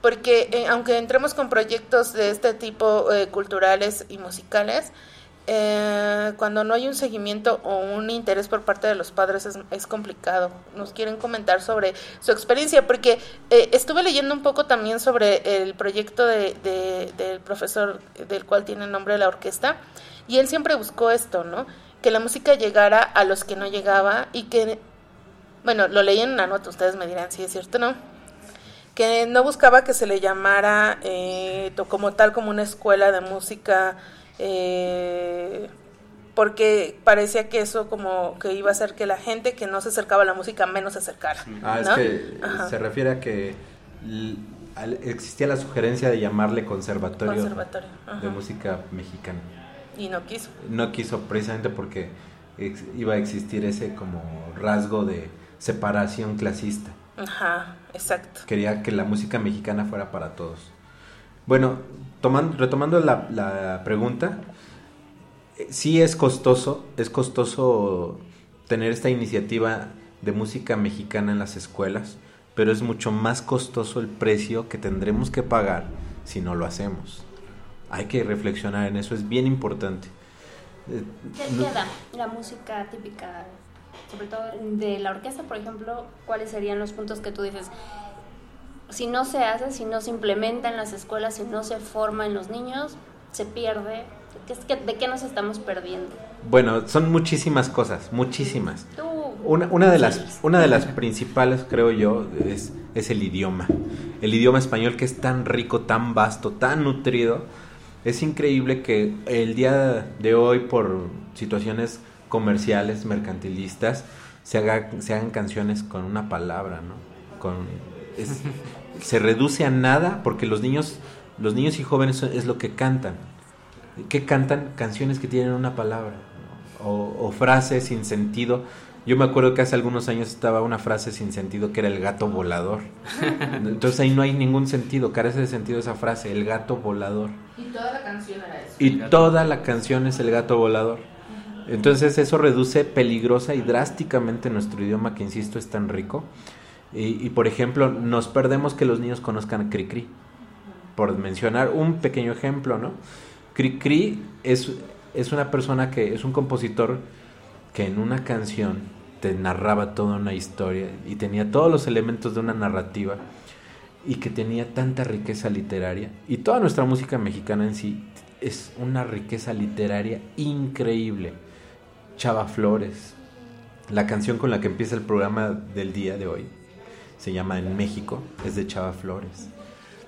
porque eh, aunque entremos con proyectos de este tipo eh, culturales y musicales, eh, cuando no hay un seguimiento o un interés por parte de los padres es, es complicado. Nos quieren comentar sobre su experiencia, porque eh, estuve leyendo un poco también sobre el proyecto de, de- del profesor del cual tiene el nombre la orquesta, y él siempre buscó esto, ¿no? Que la música llegara a los que no llegaba y que, bueno, lo leí en una nota, ustedes me dirán si es cierto o no, que no buscaba que se le llamara eh, como tal como una escuela de música eh, porque parecía que eso como que iba a hacer que la gente que no se acercaba a la música menos se acercara Ah, es que Ajá. se refiere a que existía la sugerencia de llamarle conservatorio, Conservatorio, de música mexicana. y no quiso No quiso precisamente porque iba a existir ese como rasgo de separación clasista. ajá exacto Quería que la música mexicana fuera para todos. Bueno, tomando, retomando la, la pregunta, eh, sí es costoso, es costoso tener esta iniciativa de música mexicana en las escuelas, pero es mucho más costoso el precio que tendremos que pagar si no lo hacemos. Hay que reflexionar en eso, es bien importante. Eh, ¿Qué queda la música típica, sobre todo de la orquesta, por ejemplo? ¿Cuáles serían los puntos que tú dices? Si no se hace, si no se implementa en las escuelas, si no se forma en los niños, se pierde. ¿Qué es que- ¿De qué nos estamos perdiendo? Bueno, son muchísimas cosas, muchísimas. Tú, Una, una de las, una de las principales, creo yo, es, es el idioma. El idioma español que es tan rico, tan vasto, tan nutrido. Es increíble que el día de hoy, por situaciones comerciales, mercantilistas, se, haga, se hagan canciones con una palabra, ¿no? Con, es- se reduce a nada porque los niños, los niños y jóvenes es lo que cantan. ¿Qué cantan? Canciones que tienen una palabra ¿no? o, o frases sin sentido. Yo me acuerdo que hace algunos años estaba una frase sin sentido que era el gato volador. Entonces ahí no hay ningún sentido, carece de sentido esa frase, el gato volador. y toda la canción era eso Y toda la canción es el gato volador. Entonces eso reduce peligrosa y drásticamente nuestro idioma que, insisto, es tan rico. Y, por ejemplo, nos perdemos que los niños conozcan Cricri. Por mencionar un pequeño ejemplo, ¿no? Cricri es, es una persona que es un compositor que en una canción te narraba toda una historia y tenía todos los elementos de una narrativa y que tenía tanta riqueza literaria. Y toda nuestra música mexicana en sí es una riqueza literaria increíble. Chava Flores, la canción con la que empieza el programa del día de hoy, se llama En México, es de Chava Flores.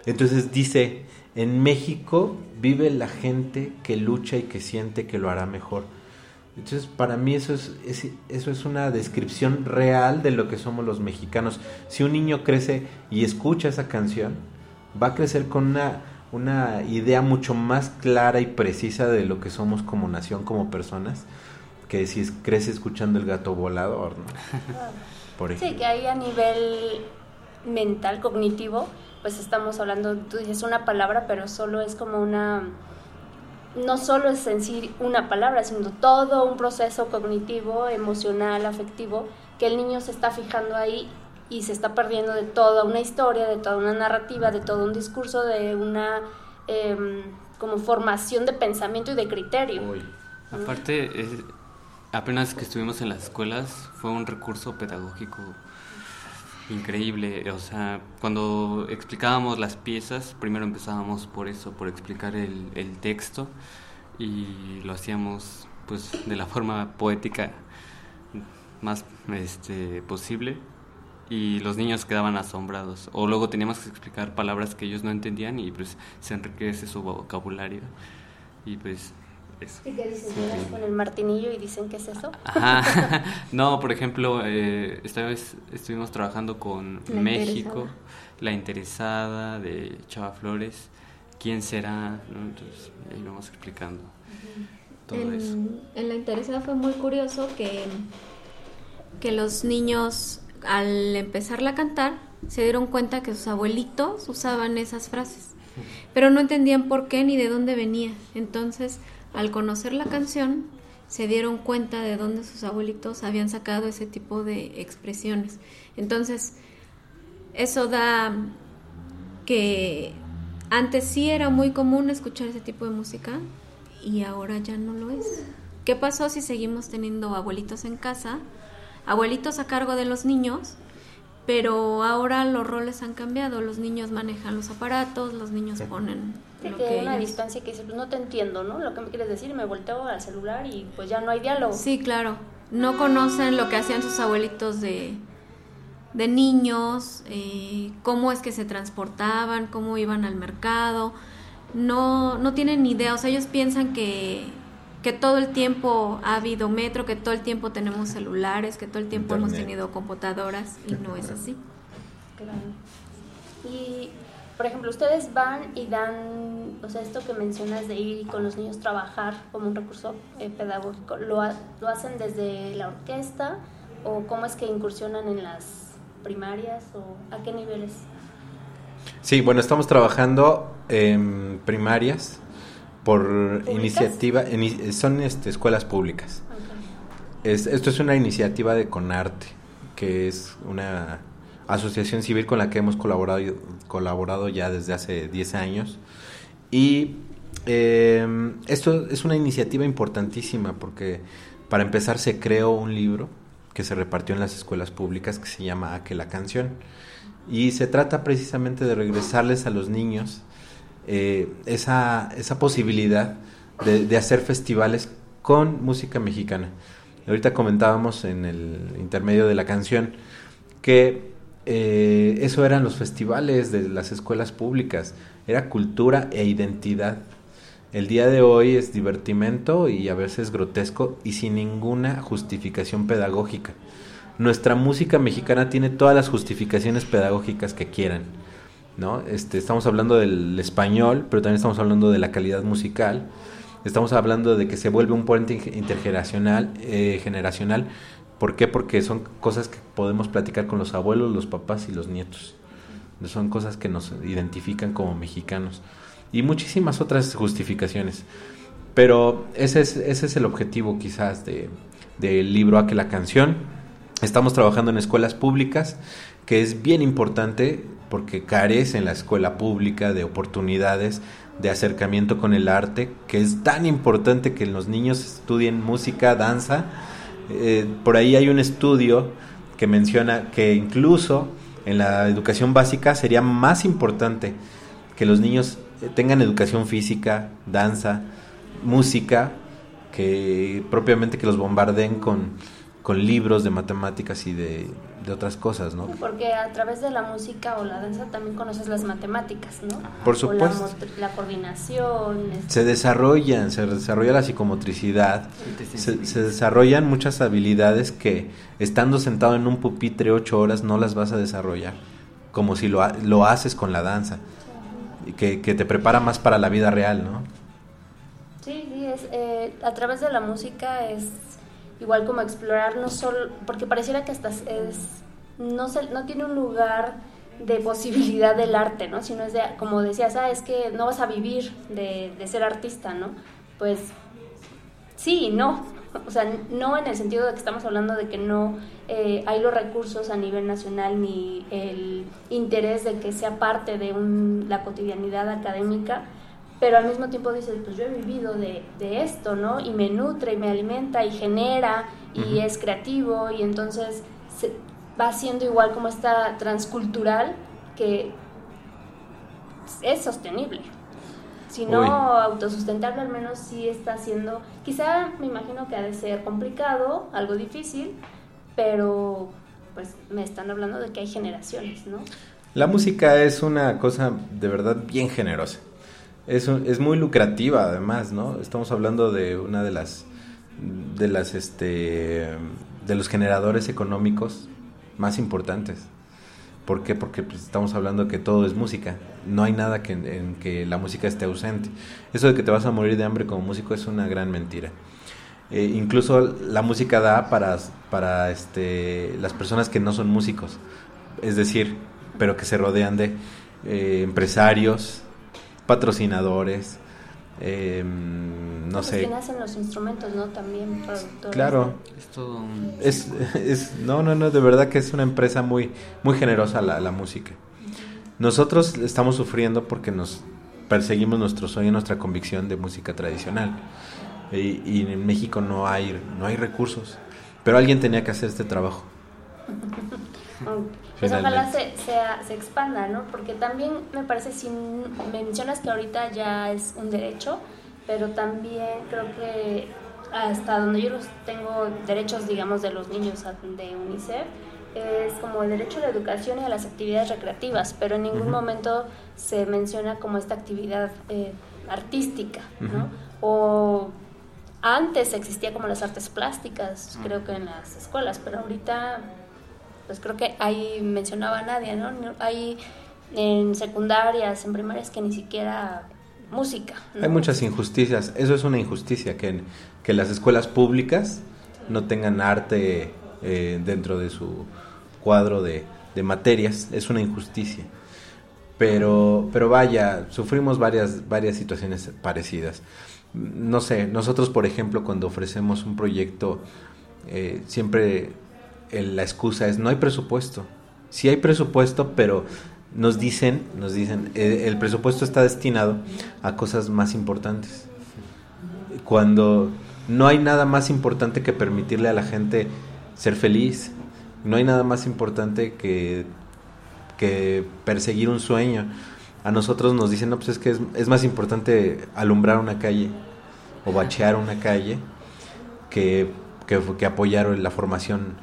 Entonces dice, en México vive la gente que lucha y que siente que lo hará mejor. Entonces, para mí eso es, es- eso es una descripción real de lo que somos los mexicanos. Si un niño crece y escucha esa canción, va a crecer con una, una idea mucho más clara y precisa de lo que somos como nación, como personas, que si es- crece escuchando el gato volador, ¿no? Por Sí, que ahí a nivel mental, cognitivo, pues estamos hablando, tú dices una palabra, pero solo es como una, no solo es en sí una palabra, sino todo un proceso cognitivo, emocional, afectivo, que el niño se está fijando ahí y se está perdiendo de toda una historia, de toda una narrativa, de todo un discurso, de una em, como formación de pensamiento y de criterio. Uy. Aparte, es- apenas que estuvimos en las escuelas, fue un recurso pedagógico increíble. O sea, cuando explicábamos las piezas, primero empezábamos por eso, por explicar el, texto y lo hacíamos pues de la forma poética más este, posible y los niños quedaban asombrados o luego teníamos que explicar palabras que ellos no entendían y pues se enriquece su vocabulario y pues eso. ¿Y qué dices? Llegas con el martinillo y dicen, ¿qué es eso? Ajá. No, por ejemplo, eh, esta vez estuvimos trabajando con La México, interesada. La Interesada de Chava Flores, ¿quién será? ¿no? Entonces, ahí vamos explicando todo eso. En, en la interesada fue muy curioso que, que los niños al empezarla a cantar se dieron cuenta que sus abuelitos usaban esas frases, pero no entendían por qué ni de dónde venía. Entonces, al conocer la canción, se dieron cuenta de dónde sus abuelitos habían sacado ese tipo de expresiones. Entonces, eso da que antes sí era muy común escuchar ese tipo de música y ahora ya no lo es. ¿Qué pasó si seguimos teniendo abuelitos en casa, abuelitos a cargo de los niños, pero ahora los roles han cambiado, los niños manejan los aparatos, los niños ponen Sí, que que una ellos- distancia que dice, pues no te entiendo, ¿no? Lo que me quieres decir, me volteo al celular y pues ya no hay diálogo. Sí, claro. No conocen lo que hacían sus abuelitos de, de niños, eh, cómo es que se transportaban, cómo iban al mercado. No, no tienen ni idea. O sea, ellos piensan que, que todo el tiempo ha habido metro, que todo el tiempo tenemos celulares, que todo el tiempo hemos tenido computadoras y no es así. Claro. Y, por ejemplo, ustedes van y dan, o sea, esto que mencionas de ir con los niños trabajar como un recurso eh, pedagógico, ¿lo, ha- ¿lo hacen desde la orquesta o cómo es que incursionan en las primarias o a qué niveles? Sí, bueno, estamos trabajando en primarias por ¿Públicas? iniciativa, en- son este, escuelas públicas. Es- esto es una iniciativa de Conarte, que es una asociación civil con la que hemos colaborado, colaborado ya desde hace 10 años. Y eh, esto es una iniciativa importantísima porque para empezar se creó un libro que se repartió en las escuelas públicas que se llama A que la canción. Y se trata precisamente de regresarles a los niños eh, esa, esa posibilidad de, de hacer festivales con música mexicana. Ahorita comentábamos en el intermedio de la canción que eh, eso eran los festivales de las escuelas públicas, era cultura e identidad. El día de hoy es divertimento y a veces grotesco y sin ninguna justificación pedagógica. Nuestra música mexicana tiene todas las justificaciones pedagógicas que quieran. ¿no? Este, estamos hablando del español, pero también estamos hablando de la calidad musical. Estamos hablando de que se vuelve un puente in- intergeneracional, eh, generacional. ¿Por qué? Porque son cosas que podemos platicar con los abuelos, los papás y los nietos. Son cosas que nos identifican como mexicanos. Y muchísimas otras justificaciones. Pero ese es, el objetivo quizás de, del libro A que la canción. Estamos trabajando en escuelas públicas, que es bien importante porque carece en la escuela pública de oportunidades de acercamiento con el arte, que es tan importante que los niños estudien música, danza. Eh, por ahí hay un estudio que menciona que incluso en la educación básica sería más importante que los niños eh, tengan educación física, danza, música, que propiamente que los bombardeen con, con libros de matemáticas y de, de otras cosas, ¿no? Porque a través de la música o la danza también conoces las matemáticas, ¿no? Por O supuesto. la, coordinación. este, Se desarrollan, se desarrolla la psicomotricidad, se, se desarrollan muchas habilidades que estando sentado en un pupitre ocho horas no las vas a desarrollar, como si lo, ha- lo haces con la danza, y que, que te prepara más para la vida real, ¿no? Sí, sí, es, eh, a través de la música es igual como explorar no solo, porque pareciera que hasta es, no, se, no tiene un lugar de posibilidad del arte, ¿no? Sino es de, como decías, ah, es que no vas a vivir de, de ser artista, ¿no? Pues sí y no. O sea, no en el sentido de que estamos hablando de que no eh, hay los recursos a nivel nacional ni el interés de que sea parte de un, la cotidianidad académica, pero al mismo tiempo dices, pues yo he vivido de, de esto, ¿no? Y me nutre y me alimenta y genera y es creativo y entonces se, va siendo igual como esta transcultural que es sostenible. Si no Uy. autosustentable, al menos sí está siendo, quizá me imagino que ha de ser complicado, algo difícil, pero pues me están hablando de que hay generaciones, ¿no? La música es una cosa de verdad bien generosa. Es, es muy lucrativa además, ¿no? Estamos hablando de una de las de las este de los generadores económicos más importantes. ¿Por qué? Porque pues, estamos hablando que todo es música. No hay nada que, en que la música esté ausente. Eso de que te vas a morir de hambre como músico es una gran mentira. Eh, incluso la música da para, para este, las personas que no son músicos. Es decir, pero que se rodean de eh, empresarios, patrocinadores, eh, no Pues sé. quien hacen los instrumentos, ¿no? También productores. Claro. Es todo un... Es, es, no, no, no, de verdad que es una empresa muy, muy generosa la, la música. Nosotros estamos sufriendo porque nos perseguimos nuestro sueño, nuestra convicción de música tradicional. Y, y en México no hay, no hay recursos. Pero alguien tenía que hacer este trabajo. Pues ojalá se, sea- se expanda, ¿no? Porque también me parece, si mencionas que ahorita ya es un derecho, pero también creo que hasta donde yo los tengo derechos, digamos, de los niños de UNICEF, es como el derecho a la educación y a las actividades recreativas, pero en ningún momento se menciona como esta actividad eh, artística, ¿no? Ujú. O antes existía como las artes plásticas, creo que en las escuelas, pero ahorita pues creo que ahí mencionaba Nadia, ¿no? Hay en secundarias, en primarias que ni siquiera música. Hay muchas injusticias. Eso es una injusticia, que, que las escuelas públicas no tengan arte eh, dentro de su cuadro de, de materias. Es una injusticia. Pero, pero vaya, sufrimos varias, varias situaciones parecidas. No sé, nosotros por ejemplo cuando ofrecemos un proyecto, eh, siempre la excusa es no hay presupuesto. Sí hay presupuesto, pero nos dicen, nos dicen, eh, el presupuesto está destinado a cosas más importantes. Cuando no hay nada más importante que permitirle a la gente ser feliz, no hay nada más importante que, que perseguir un sueño. A nosotros nos dicen, no, pues es que es, más importante alumbrar una calle o bachear una calle que, que apoyar la formación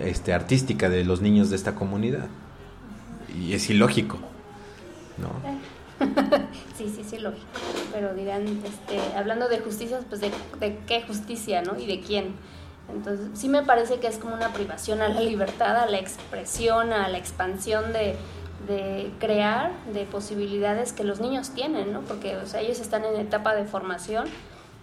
este, artística de los niños de esta comunidad. Y es ilógico, ¿no? sí, sí, sí, lógico. Pero dirán, este, hablando de justicias, pues de, de qué justicia, ¿no? Y de quién. Entonces, sí me parece que es como una privación a la libertad, a la expresión, a la expansión de, de crear, de posibilidades que los niños tienen, ¿no? Porque, o sea, ellos están en etapa de formación.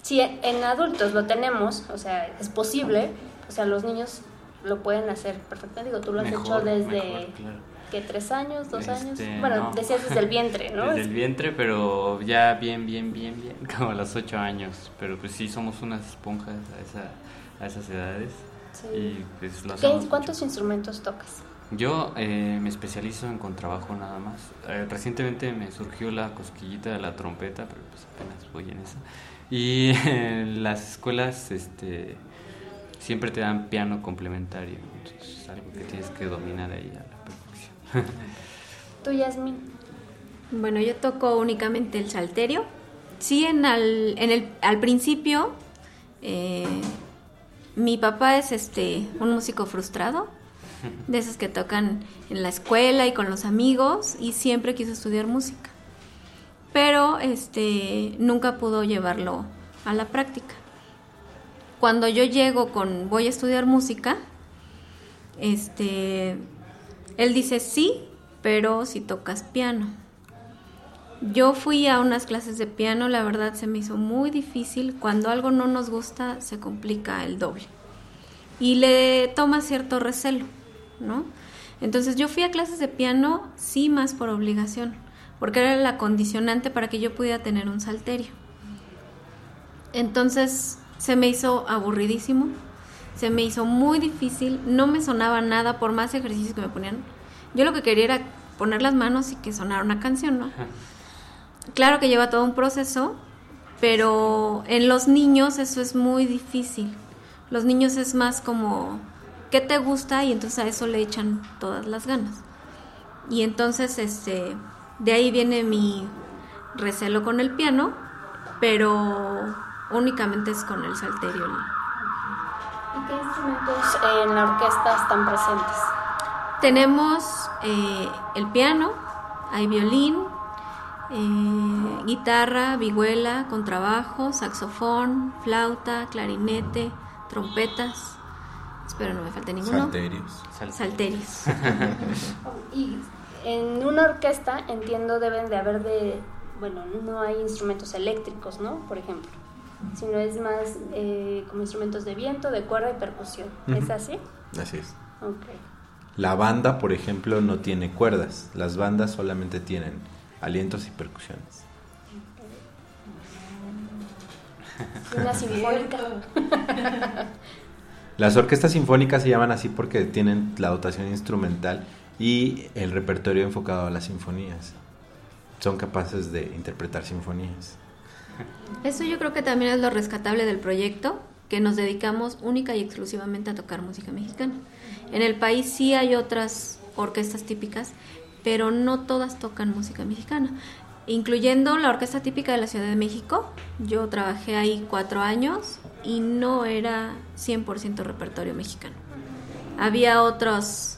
Si en adultos lo tenemos, o sea, es posible, o sea, los niños lo pueden hacer perfectamente. Digo, tú lo has Mejor, hecho desde, mejor, claro. ¿qué? ¿Tres años? ¿Dos años? Este, Bueno, no. decías desde el vientre, ¿no? Desde el vientre, pero ya bien, bien, bien, bien, como a los ocho años. Pero pues sí, somos unas esponjas a, esa, a esas edades. Sí. Y pues lo ¿Qué- ¿Cuántos mucho. instrumentos tocas? Yo eh, me especializo en contrabajo nada más. Eh, recientemente me surgió la cosquillita de la trompeta, pero pues apenas voy en esa. Y en las escuelas este, siempre te dan piano complementario, entonces es algo que tienes que dominar ahí a la perfección. Tú, Yasmin. Bueno, yo toco únicamente el salterio. Sí, en al, en el, al principio, eh, mi papá es este un músico frustrado, de esos que tocan en la escuela y con los amigos, y siempre quiso estudiar música. Pero este nunca pudo llevarlo a la práctica. Cuando yo llego con voy a estudiar música, este él dice sí, pero si tocas piano. Yo fui a unas clases de piano, la verdad se me hizo muy difícil. Cuando algo no nos gusta, se complica el doble. Y le toma cierto recelo, ¿no? Entonces yo fui a clases de piano, sí, más por obligación, porque era la condicionante para que yo pudiera tener un salterio. Entonces se me hizo aburridísimo, se me hizo muy difícil, no me sonaba nada por más ejercicios que me ponían. Yo lo que quería era poner las manos y que sonara una canción, ¿no? Claro que lleva todo un proceso, pero en los niños eso es muy difícil. Los niños es más como, ¿qué te gusta? Y entonces a eso le echan todas las ganas. Y entonces, este, de ahí viene mi recelo con el piano, pero únicamente es con el salterio. ¿Y qué instrumentos en la orquesta están presentes? Tenemos eh, el piano, hay violín, eh, guitarra, vihuela, contrabajo, saxofón, flauta, clarinete, trompetas. Espero no me falte ninguno. Salterios. Salterios. Y en una orquesta entiendo deben de haber de, bueno, no hay instrumentos eléctricos, ¿no? Por ejemplo, sino es más eh, como instrumentos de viento, de cuerda y percusión. ¿Es así? Así es. La banda, por ejemplo, no tiene cuerdas. Las bandas solamente tienen alientos y percusiones. Una sinfónica. Las orquestas sinfónicas se llaman así porque tienen la dotación instrumental y el repertorio enfocado a las sinfonías. Son capaces de interpretar sinfonías. Eso yo creo que también es lo rescatable del proyecto, que nos dedicamos única y exclusivamente a tocar música mexicana. En el país sí hay otras orquestas típicas, pero no todas tocan música mexicana, incluyendo la orquesta típica de la Ciudad de México. Yo trabajé ahí cuatro años y no era 100% repertorio mexicano. Había otros,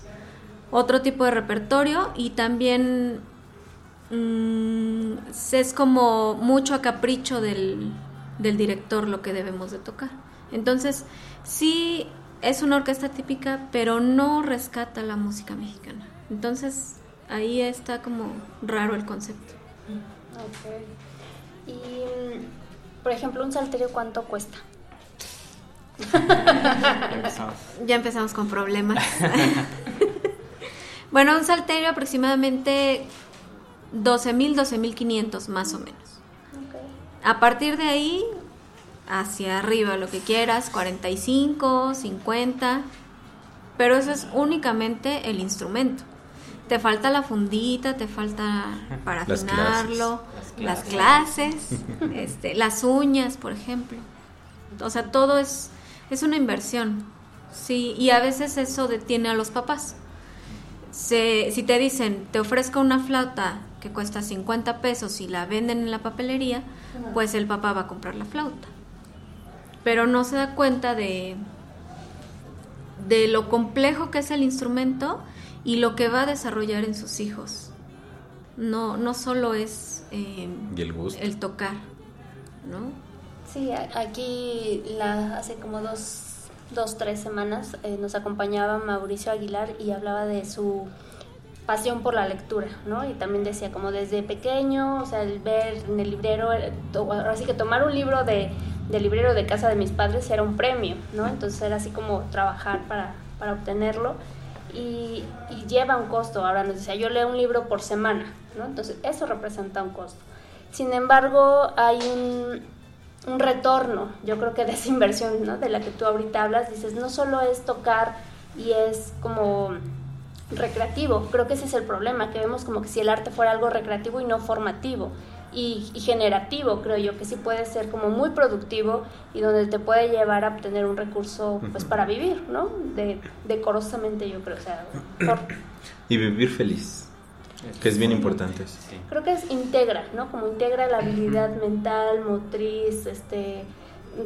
otro tipo de repertorio y también mm, es como mucho a capricho del, del director lo que debemos de tocar. Entonces, sí es una orquesta típica, pero no rescata la música mexicana. Entonces, ahí está como raro el concepto. Ok. Y, mm, por ejemplo, un salterio, ¿cuánto cuesta? Ya empezamos. Ya empezamos con problemas. bueno, un salterio aproximadamente 12.000, 12.500 más o menos. A partir de ahí, hacia arriba, lo que quieras, 45, 50, pero eso es únicamente el instrumento. Te falta la fundita, te falta para Las afinarlo, las clases, este, las uñas, por ejemplo. O sea, todo es, es una inversión. Sí, y a veces eso detiene a los papás. Se- si te dicen, te ofrezco una flauta que cuesta 50 pesos y la venden en la papelería, pues el papá va a comprar la flauta. Pero no se da cuenta de, de lo complejo que es el instrumento y lo que va a desarrollar en sus hijos. No, no solo es eh, Y el gusto. el tocar, ¿no? Sí, aquí la, hace como dos, dos, tres semanas eh, nos acompañaba Mauricio Aguilar y hablaba de su pasión por la lectura, ¿no? Y también decía como desde pequeño, o sea, el ver en el librero, eh, to- ahora sí que tomar un libro de, del librero de casa de mis padres era un premio, ¿no? Entonces era así como trabajar para, para obtenerlo y, y lleva un costo. Ahora nos decía, yo leo un libro por semana, ¿no? Entonces eso representa un costo. Sin embargo, hay un, un retorno, yo creo que de esa inversión, ¿no? De la que tú ahorita hablas, dices, no solo es tocar y es como recreativo, creo que ese es el problema, que vemos como que si el arte fuera algo recreativo y no formativo. Y, y generativo, creo yo, que sí puede ser como muy productivo y donde te puede llevar a obtener un recurso pues para vivir, ¿no? De, decorosamente yo creo, o sea, por- Y vivir feliz, que es bien importante. Sí. creo que es integra, ¿no? Como integra la habilidad mental, motriz, este,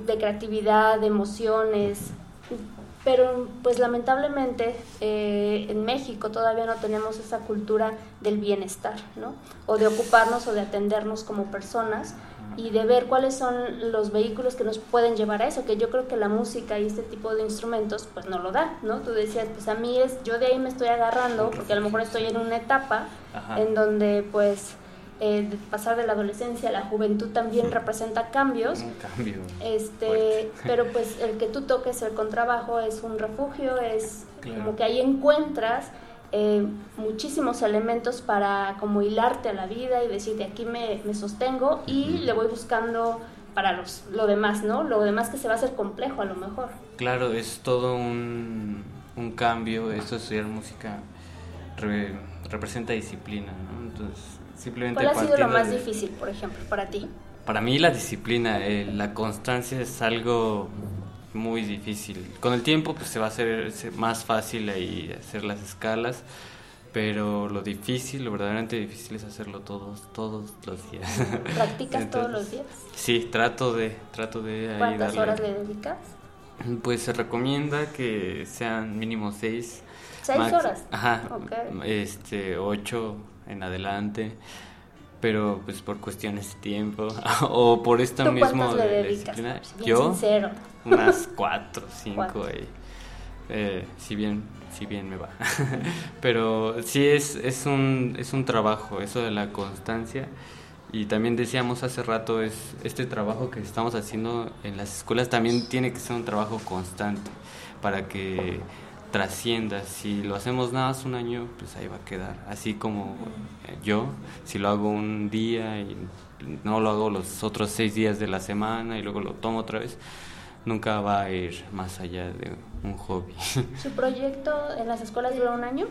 de creatividad, de emociones. Pero pues lamentablemente eh, en México todavía no tenemos esa cultura del bienestar, ¿no? O de ocuparnos o de atendernos como personas y de ver cuáles son los vehículos que nos pueden llevar a eso, que yo creo que la música y este tipo de instrumentos pues no lo da, ¿no? Tú decías, pues a mí es, yo de ahí me estoy agarrando porque a lo mejor estoy en una etapa Ajá. en donde pues eh, de pasar de la adolescencia a la juventud también representa cambios. Un cambio. Este, fuerte. pero pues el que tú toques el contrabajo es un refugio, es Claro. como que ahí encuentras eh, muchísimos elementos para como hilarte a la vida y decir de aquí me, me sostengo y le voy buscando para los, lo demás, ¿no? Lo demás que se va a hacer complejo a lo mejor. Claro, es todo un, un cambio. Esto de estudiar música re- representa disciplina, ¿no? Entonces, simplemente ¿Cuál ha sido lo más de- difícil, por ejemplo, para ti? Para mí la disciplina, eh, la constancia es algo muy difícil. Con el tiempo pues se va a hacer más fácil ahí hacer las escalas, pero lo difícil, lo verdaderamente difícil es hacerlo todos todos los días. ¿Practicas todos Entonces, los días? Sí, trato de trato de ahí ¿Cuántas darle. horas le dedicas? Pues se recomienda que sean mínimo seis. ¿Seis horas? Ajá. Ok. Este, ocho en adelante. Pero pues por cuestiones de tiempo o por esto ¿Tú le dedicas? disciplina. Yo sincero. unas cuatro, cinco Cuatro. ahí. Eh, si bien, si bien me va. Pero sí es, es un, es un trabajo, eso de la constancia. Y también decíamos hace rato, es este trabajo que estamos haciendo en las escuelas también tiene que ser un trabajo constante para que trascienda. Si lo hacemos nada más un año, pues ahí va a quedar. Así como eh, yo, si lo hago un día y no lo hago los otros seis días de la semana y luego lo tomo otra vez, nunca va a ir más allá de un hobby. ¿Su proyecto en las escuelas dura un año?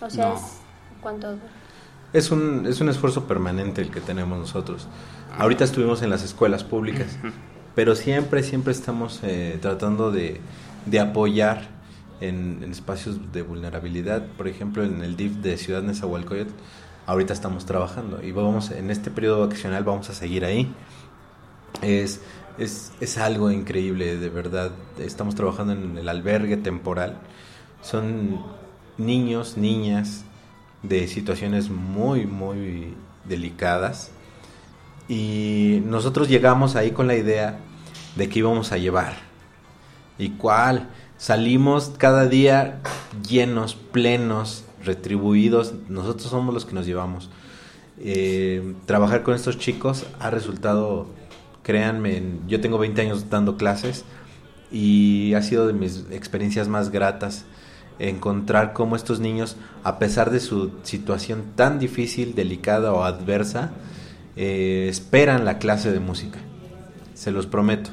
O sea, No. es cuánto Es un, es un esfuerzo permanente el que tenemos nosotros. Ahorita estuvimos en las escuelas públicas, pero siempre, siempre estamos eh, tratando de, de apoyar en, en espacios de vulnerabilidad. Por ejemplo, en el DIF de Ciudad Nezahualcóyotl, ahorita estamos trabajando y vamos en este periodo vacacional vamos a seguir ahí. Es, es, es algo increíble, de verdad. Estamos trabajando en el albergue temporal. Son niños, niñas de situaciones muy, muy delicadas. Y nosotros llegamos ahí con la idea de que íbamos a llevar. ¿Y cuál? Salimos cada día llenos, plenos, retribuidos. Nosotros somos los que nos llevamos. Eh, trabajar con estos chicos ha resultado, créanme, yo tengo 20 años dando clases y ha sido de mis experiencias más gratas encontrar cómo estos niños, a pesar de su situación tan difícil, delicada o adversa, eh, esperan la clase de música. Se los prometo.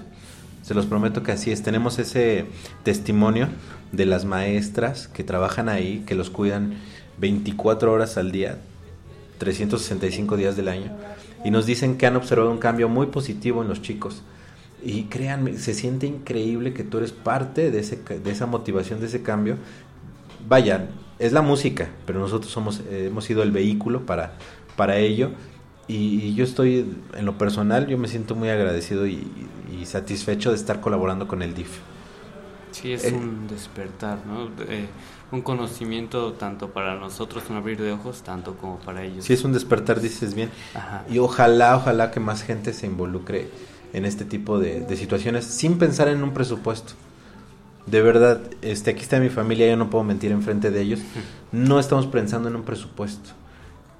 Se los prometo que así es. Tenemos ese testimonio de las maestras que trabajan ahí, que los cuidan 24 horas al día, 365 días del año, y nos dicen que han observado un cambio muy positivo en los chicos. Y créanme, se siente increíble que tú eres parte de, ese, de esa motivación, de ese cambio. Vaya, es la música, pero nosotros somos, eh, hemos sido el vehículo para, para ello. Y, y yo estoy, en lo personal, yo me siento muy agradecido y, y satisfecho de estar colaborando con el DIF. Sí, es Eh, un despertar, ¿no? Eh, un conocimiento tanto para nosotros, un abrir de ojos, tanto como para ellos. Si es un despertar, dices bien. Ajá. Y ojalá, ojalá que más gente se involucre en este tipo de, de situaciones sin pensar en un presupuesto. De verdad, este, aquí está mi familia, yo no puedo mentir enfrente de ellos. No estamos pensando en un presupuesto.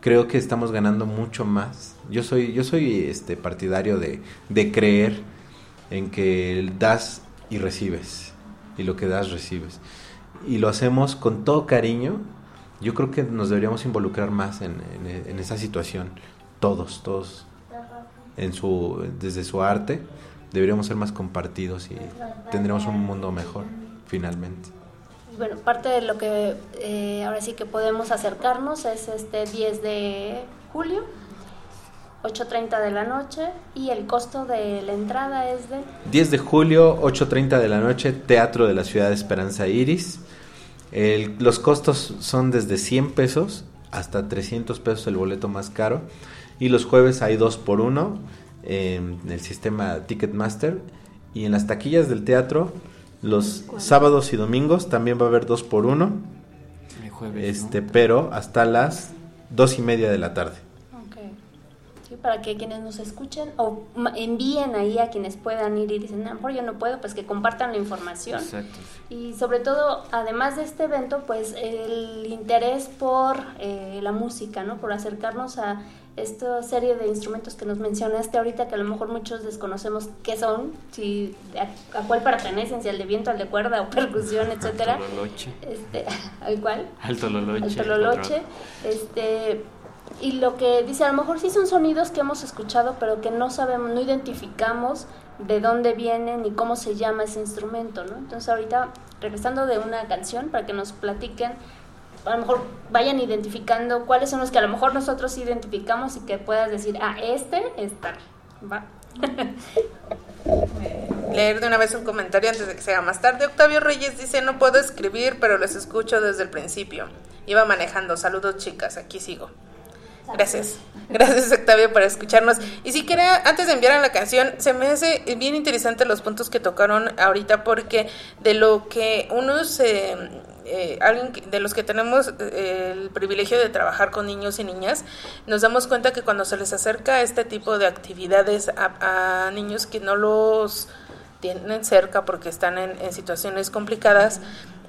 Creo que estamos ganando mucho más. Yo soy, yo soy este partidario de, de creer en que das y recibes. Y lo que das, recibes. Y lo hacemos con todo cariño. Yo creo que nos deberíamos involucrar más en, en- esa situación. Todos, todos. En su, desde su arte. Deberíamos ser más compartidos y tendremos un mundo mejor, finalmente. Bueno, parte de lo que eh, ahora sí que podemos acercarnos es este 10 de julio, 8.30 de la noche y el costo de la entrada es de... 10 de julio, 8.30 de la noche, Teatro de la Ciudad de Esperanza Iris. El- los costos son desde 100 pesos hasta 300 pesos el boleto más caro. Y los jueves hay 2 por 1 en el sistema Ticketmaster. Y en las taquillas del teatro, los sábados y domingos también va a haber 2 por 1 El jueves, ¿no? este, pero hasta las 2 y media de la tarde. Sí, para que quienes nos escuchen o envíen ahí a quienes puedan ir y dicen, "No, yo no puedo, pues que compartan la información. Exacto. Y sobre todo, además de este evento, pues el interés por eh, la música, ¿no? Por acercarnos a esta serie de instrumentos que nos mencionaste ahorita, que a lo mejor muchos desconocemos qué son, si a, a cuál pertenecen, si al de viento, al de cuerda o percusión, etcétera. Al tololoche. Este, al cual Al tololoche. el tololoche, este y lo que dice a lo mejor sí son sonidos que hemos escuchado pero que no sabemos no identificamos de dónde vienen ni cómo se llama ese instrumento no entonces ahorita regresando de una canción para que nos platiquen a lo mejor vayan identificando cuáles son los que a lo mejor nosotros identificamos y que puedas decir ah este es tal va Leer de una vez un comentario antes de que sea más tarde. Octavio Reyes dice, no puedo escribir, pero les escucho desde el principio. Iba manejando. Saludos chicas, aquí sigo. Gracias. Gracias Octavio por escucharnos. Y si quería, antes de enviar a la canción, se me hace bien interesante los puntos que tocaron ahorita porque de lo que unos, eh, eh, alguien de los que tenemos eh, el privilegio de trabajar con niños y niñas, nos damos cuenta que cuando se les acerca este tipo de actividades a, niños que no los tienen cerca porque están en situaciones complicadas,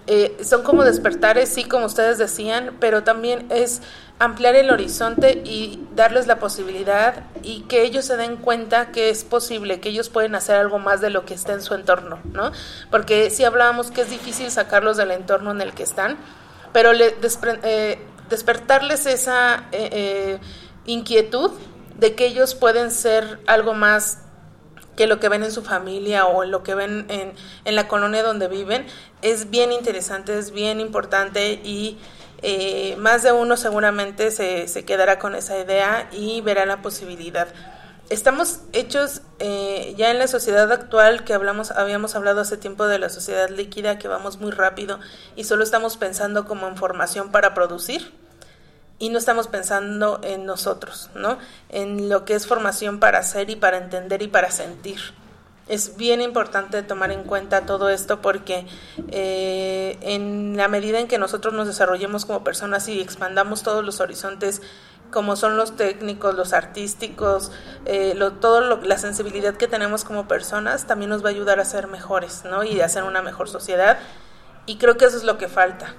eh, son como despertares, sí, como ustedes decían, pero también es ampliar el horizonte y darles la posibilidad y que ellos se den cuenta que es posible, que ellos pueden hacer algo más de lo que está en su entorno, ¿no? Porque sí hablábamos que es difícil sacarlos del entorno en el que están, pero le eh, despertarles esa eh, eh, inquietud de que ellos pueden ser algo más que lo que ven en su familia o lo que ven en, en la colonia donde viven es bien interesante, es bien importante y eh, más de uno seguramente se, se, quedará con esa idea y verá la posibilidad. Estamos hechos eh, ya en la sociedad actual que hablamos, habíamos hablado hace tiempo de la sociedad líquida, que vamos muy rápido y solo estamos pensando como en formación para producir y no estamos pensando en nosotros, ¿no? En lo que es formación para hacer y para entender y para sentir. Es bien importante tomar en cuenta todo esto porque eh, en la medida en que nosotros nos desarrollemos como personas y expandamos todos los horizontes como son los técnicos, los artísticos, eh, lo, todo lo, la sensibilidad que tenemos como personas también nos va a ayudar a ser mejores, ¿no? Y a ser una mejor sociedad. Y creo que eso es lo que falta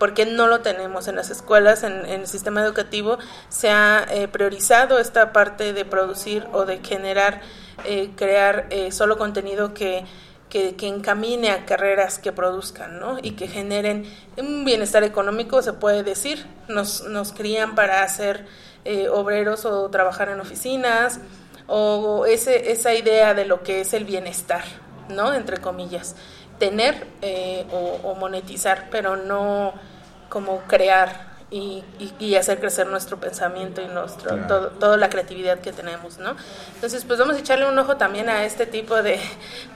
porque no lo tenemos en las escuelas, en, en el sistema educativo, se ha eh, priorizado esta parte de producir o de generar, eh, crear eh, solo contenido que, que, que, encamine a carreras que produzcan, ¿no? Y que generen un bienestar económico, se puede decir. Nos, nos crían para ser obreros o trabajar en oficinas, o ese, esa idea de lo que es el bienestar, ¿no? Entre comillas tener eh, o, monetizar, pero no como crear y, y, y, hacer crecer nuestro pensamiento y nuestro claro. todo, toda la creatividad que tenemos, ¿no? Entonces, pues vamos a echarle un ojo también a este tipo de,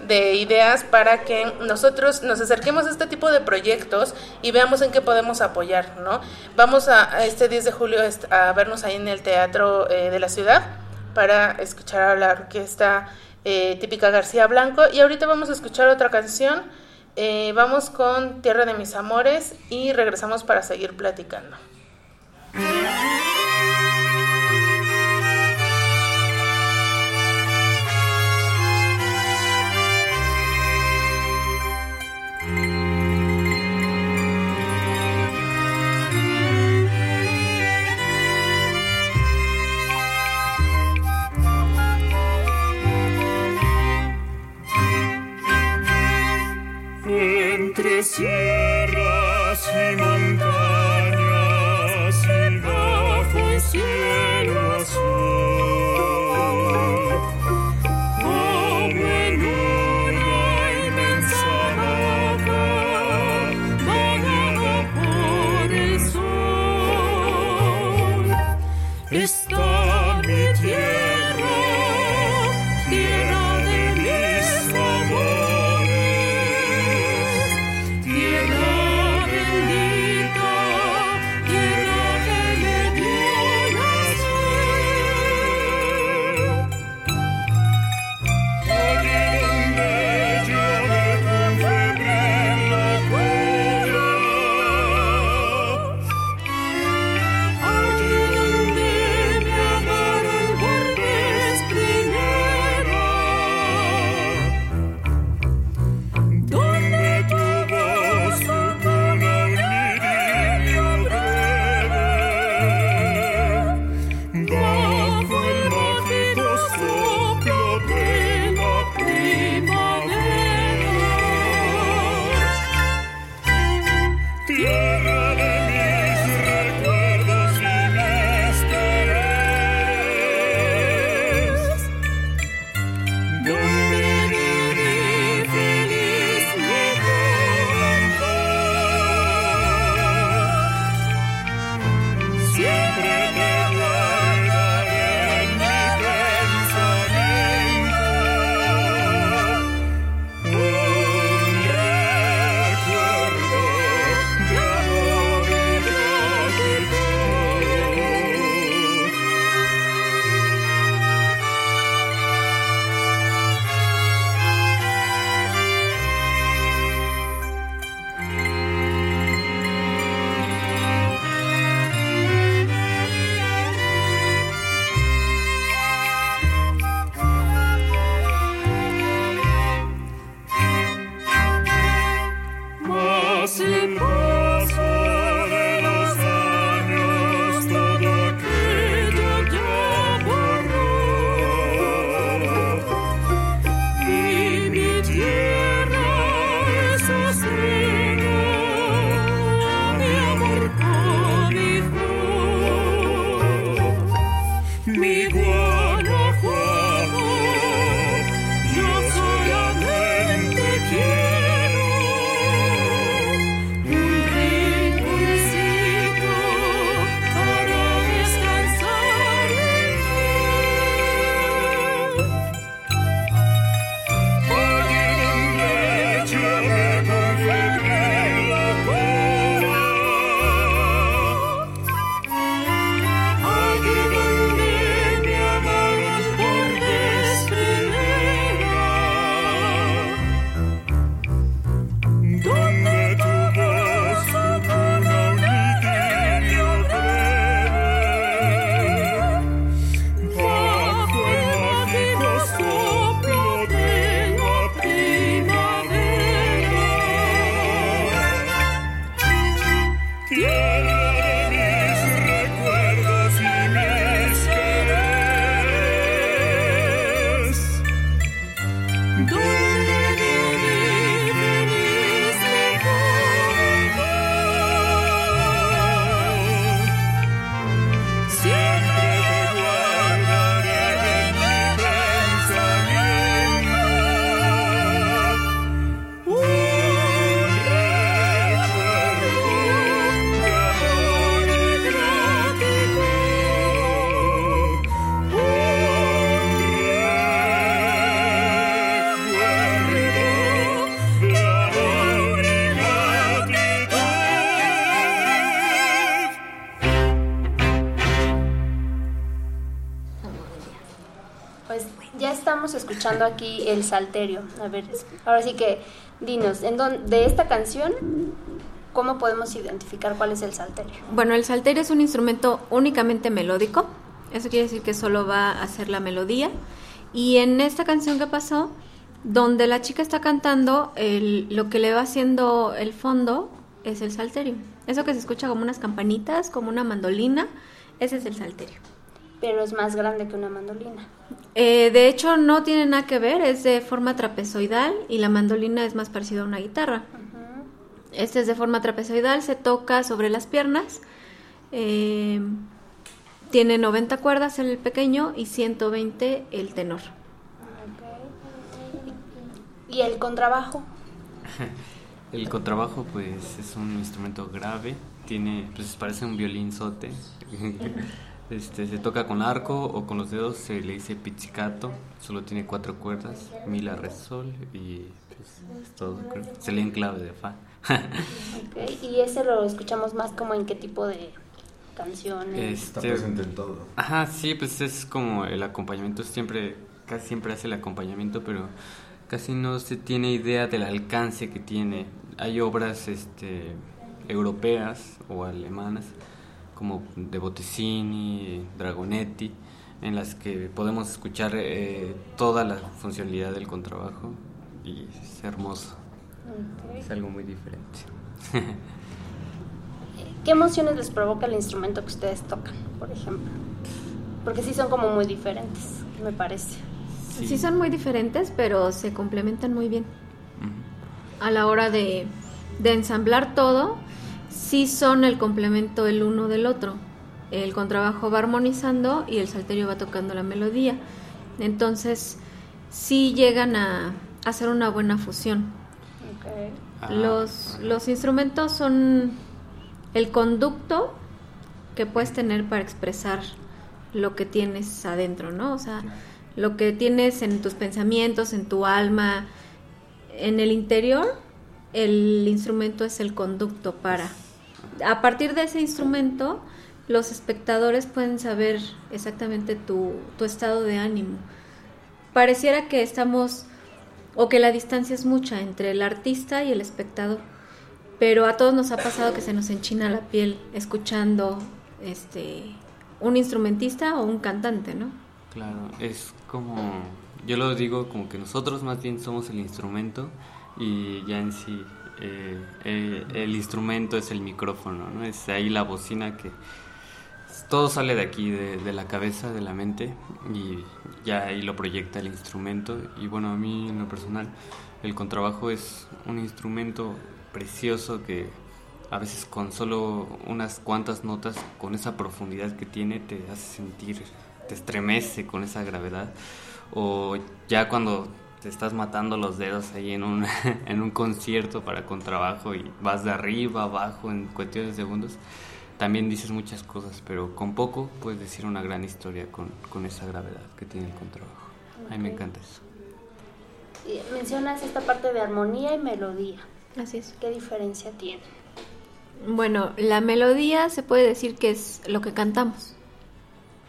de ideas para que nosotros nos acerquemos a este tipo de proyectos y veamos en qué podemos apoyar, ¿no? Vamos a, a este 10 de julio a vernos ahí en el Teatro eh, de la Ciudad para escuchar a la orquesta eh, típica García Blanco y ahorita vamos a escuchar otra canción eh, vamos con Tierra de mis amores y regresamos para seguir platicando. Entre estábamos escuchando aquí el salterio. A ver, ahora sí que dinos, en don- de esta canción, ¿cómo podemos identificar cuál es el salterio? Bueno, el salterio es un instrumento únicamente melódico. Eso quiere decir que solo va a hacer la melodía. Y en esta canción que pasó, donde la chica está cantando, el- lo que le va haciendo el fondo es el salterio. Eso que se escucha como unas campanitas, como una mandolina, ese es el salterio. Pero es más grande que una mandolina. Eh, de hecho, no tiene nada que ver, es de forma trapezoidal y la mandolina es más parecida a una guitarra. Este es de forma trapezoidal, se toca sobre las piernas. eh, tiene 90 cuerdas el pequeño y 120 el tenor. ¿Y el contrabajo? El contrabajo pues es un instrumento grave, tiene pues parece un violinzote. Este, se toca con arco o con los dedos, se le dice pizzicato, solo tiene cuatro cuerdas, mi, la, re, sol y pues, es todo, creo. Se lee en clave de fa. Y ese lo escuchamos más como en qué tipo de canciones. Está Este, presente en todo. Ajá, sí, pues es como el acompañamiento, siempre, casi siempre hace el acompañamiento, pero casi no se tiene idea del alcance que tiene. Hay obras este, europeas o alemanas, como de Bottesini, Dragonetti, en las que podemos escuchar eh, toda la funcionalidad del contrabajo y es hermoso, es algo muy diferente. ¿Qué emociones les provoca el instrumento que ustedes tocan, por ejemplo? Porque sí son como muy diferentes, me parece. Sí. son muy diferentes, pero se complementan muy bien. A la hora de, de ensamblar todo, sí son el complemento el uno del otro. El contrabajo va armonizando y el salterio va tocando la melodía. Entonces, sí llegan a hacer una buena fusión. Ah, Los, los instrumentos son el conducto que puedes tener para expresar lo que tienes adentro, ¿no? O sea, lo que tienes en tus pensamientos, en tu alma, en el interior, el instrumento es el conducto para. A partir de ese instrumento, los espectadores pueden saber exactamente tu, estado de ánimo. Pareciera que estamos o que la distancia es mucha entre el artista y el espectador. Pero a todos nos ha pasado que se nos enchina la piel escuchando este un instrumentista o un cantante, ¿no? Claro, es como, yo lo digo como que nosotros más bien somos el instrumento y ya en sí eh, eh, el instrumento es el micrófono, ¿no? Es ahí la bocina que todo sale de aquí, de, de la cabeza, de la mente y ya ahí lo proyecta el instrumento y bueno, a mí en lo personal el contrabajo es un instrumento precioso que a veces con solo unas cuantas notas, con esa profundidad que tiene, te hace sentir, te estremece con esa gravedad. O ya cuando te estás matando los dedos ahí en un, en un concierto para contrabajo y vas de arriba, abajo en cuestiones de segundos, también dices muchas cosas, pero con poco puedes decir una gran historia con, con esa gravedad que tiene el contrabajo. A mí me encanta eso. Y Mencionas esta parte de armonía y melodía. Así es. ¿Qué diferencia tiene? Bueno, la melodía se puede decir que es lo que cantamos,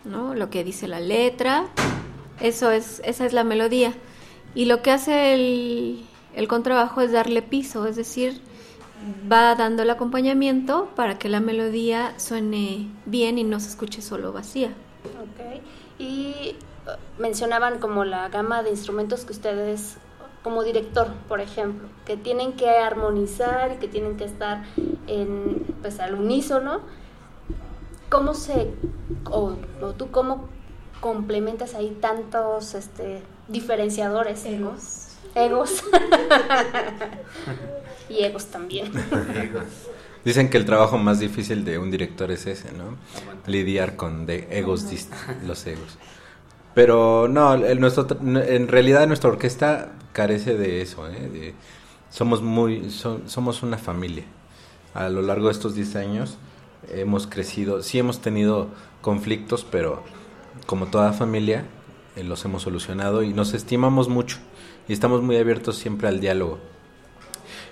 ¿no? Lo que dice la letra, eso es, esa es la melodía. Y lo que hace el, el contrabajo es darle piso, es decir, va dando el acompañamiento para que la melodía suene bien y no se escuche solo vacía. Ok. Y uh, mencionaban como la gama de instrumentos que ustedes, como director, por ejemplo, que tienen que armonizar y que tienen que estar en, pues, al unísono. ¿Cómo se, o, o tú cómo complementas ahí tantos este, diferenciadores? Egos. Egos. y egos también. Dicen que el trabajo más difícil de un director es ese, ¿no? Lidiar con de egos, los egos. Pero no, el- nuestro, en realidad nuestra orquesta carece de eso, ¿eh? De- somos muy, so- somos una familia. A lo largo de estos 10 años hemos crecido, sí hemos tenido conflictos, pero como toda familia eh, los hemos solucionado y nos estimamos mucho y estamos muy abiertos siempre al diálogo.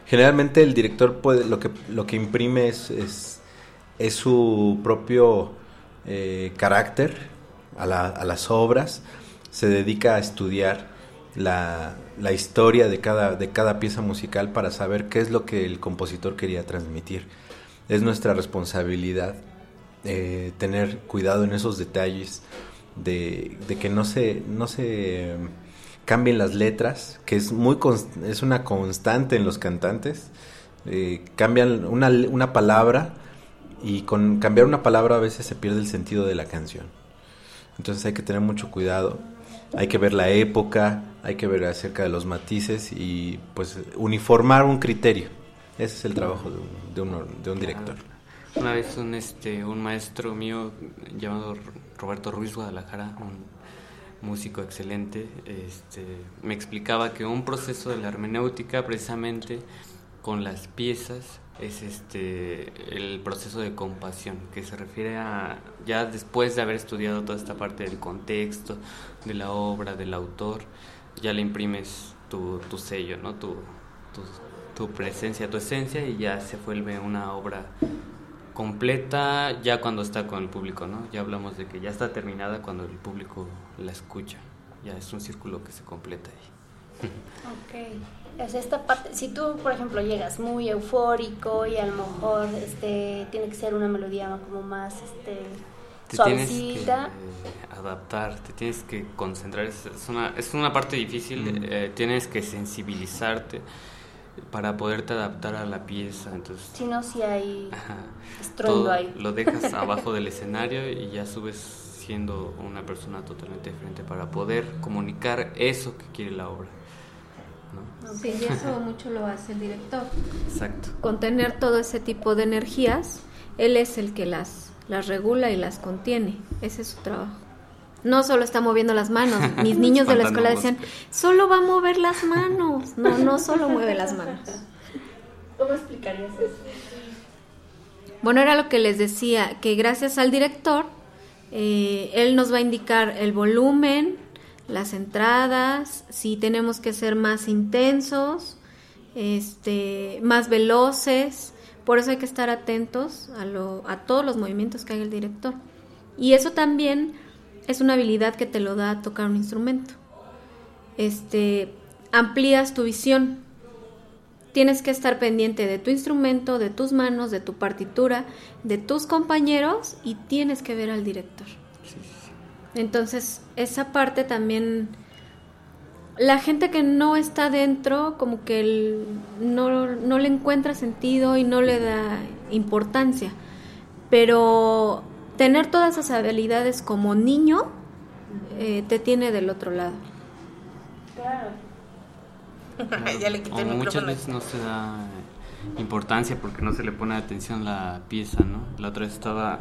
Generalmente el director puede, lo que, lo que imprime es, es, su propio eh, carácter a las obras, se dedica a estudiar la, la historia de cada, de cada pieza musical para saber qué es lo que el compositor quería transmitir. Es nuestra responsabilidad eh, tener cuidado en esos detalles de, de que no se, no se cambien las letras, que es, muy es una constante en los cantantes. Eh, cambian una, una palabra y con cambiar una palabra a veces se pierde el sentido de la canción. Entonces hay que tener mucho cuidado, hay que ver la época, hay que ver acerca de los matices y pues uniformar un criterio. Ese es el trabajo de un, de un, de un director. Una vez un, este, un maestro mío llamado Roberto Ruiz Guadalajara, un músico excelente, este, me explicaba que un proceso de la hermenéutica precisamente con las piezas es este el proceso de compasión que se refiere a ya después de haber estudiado toda esta parte del contexto de la obra del autor ya le imprimes tu, tu sello no tu, tu, tu presencia tu esencia y ya se vuelve una obra completa ya cuando está con el público no ya hablamos de que ya está terminada cuando el público la escucha. Ya es un círculo que se completa ahí. Okay es esta parte, si tú, por ejemplo, llegas muy eufórico y a lo mejor este, tiene que ser una melodía como más este, te suavecita. Tienes que adaptar, te tienes que concentrar, es una, es una parte difícil, eh, tienes que sensibilizarte para poderte adaptar a la pieza. Entonces, si no, si hay estruendo ahí. Lo dejas abajo del escenario y ya subes siendo una persona totalmente diferente para poder comunicar eso que quiere la obra. Sí, y eso mucho lo hace el director. Exacto. Contener todo ese tipo de energías, él es el que las, las regula y las contiene. Ese es su trabajo. No solo está moviendo las manos. Mis niños de la escuela decían, solo va a mover las manos. No, no solo mueve las manos. ¿Cómo explicarías eso? Bueno, era lo que les decía, que gracias al director, eh, él nos va a indicar el volumen, las entradas, si tenemos que ser más intensos, este, más veloces, por eso hay que estar atentos a, lo, a todos los movimientos que haga el director. Y eso también es una habilidad que te lo da tocar un instrumento. Este, amplías tu visión. Tienes que estar pendiente de tu instrumento, de tus manos, de tu partitura, de tus compañeros y tienes que ver al director. Entonces, esa parte también, la gente que no está dentro, como que no, no le encuentra sentido y no le da importancia. Pero tener todas esas habilidades como niño eh, te tiene del otro lado. Claro. ya le quité el micrófono. Muchas veces no se da importancia porque no se le pone atención a la pieza, ¿no? La otra vez estaba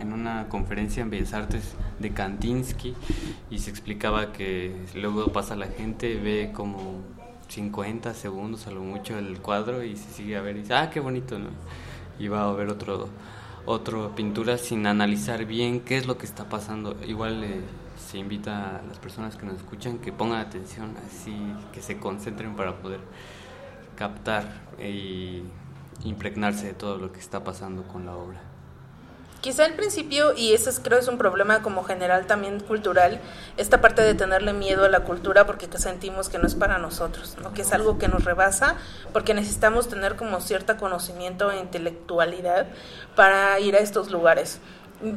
en una conferencia en Bellas Artes de Kandinsky y se explicaba que luego pasa la gente, ve como 50 segundos a lo mucho el cuadro y se sigue a ver y dice, ah, qué bonito, ¿no? Y va a ver otro, otro pintura sin analizar bien qué es lo que está pasando. Igual eh, se invita a las personas que nos escuchan que pongan atención, así que se concentren para poder captar y impregnarse de todo lo que está pasando con la obra. Quizá al principio, y ese es, creo es un problema como general también cultural, esta parte de tenerle miedo a la cultura porque sentimos que no es para nosotros, ¿no? que es algo que nos rebasa, porque necesitamos tener como cierta conocimiento e intelectualidad para ir a estos lugares.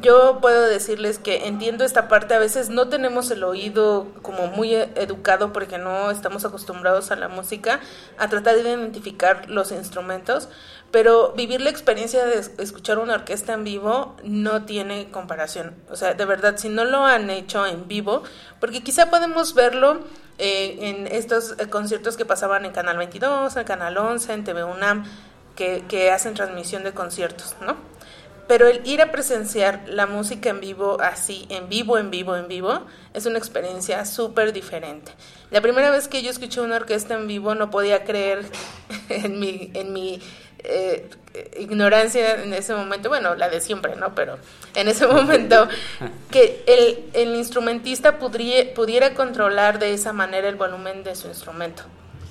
Yo puedo decirles que entiendo esta parte, a veces no tenemos el oído como muy educado porque no estamos acostumbrados a la música, a tratar de identificar los instrumentos, pero vivir la experiencia de escuchar una orquesta en vivo no tiene comparación. O sea, de verdad, si no lo han hecho en vivo, porque quizá podemos verlo eh, en estos eh, conciertos que pasaban en Canal 22, en Canal 11, en TV UNAM, que, hacen transmisión de conciertos, ¿no? Pero el ir a presenciar la música en vivo así, en vivo, en vivo, en vivo, es una experiencia súper diferente. La primera vez que yo escuché una orquesta en vivo no podía creer en mi, en mi eh, ignorancia en ese momento, bueno, la de siempre, ¿no? Pero en ese momento que el, el instrumentista pudiera, pudiera controlar de esa manera el volumen de su instrumento.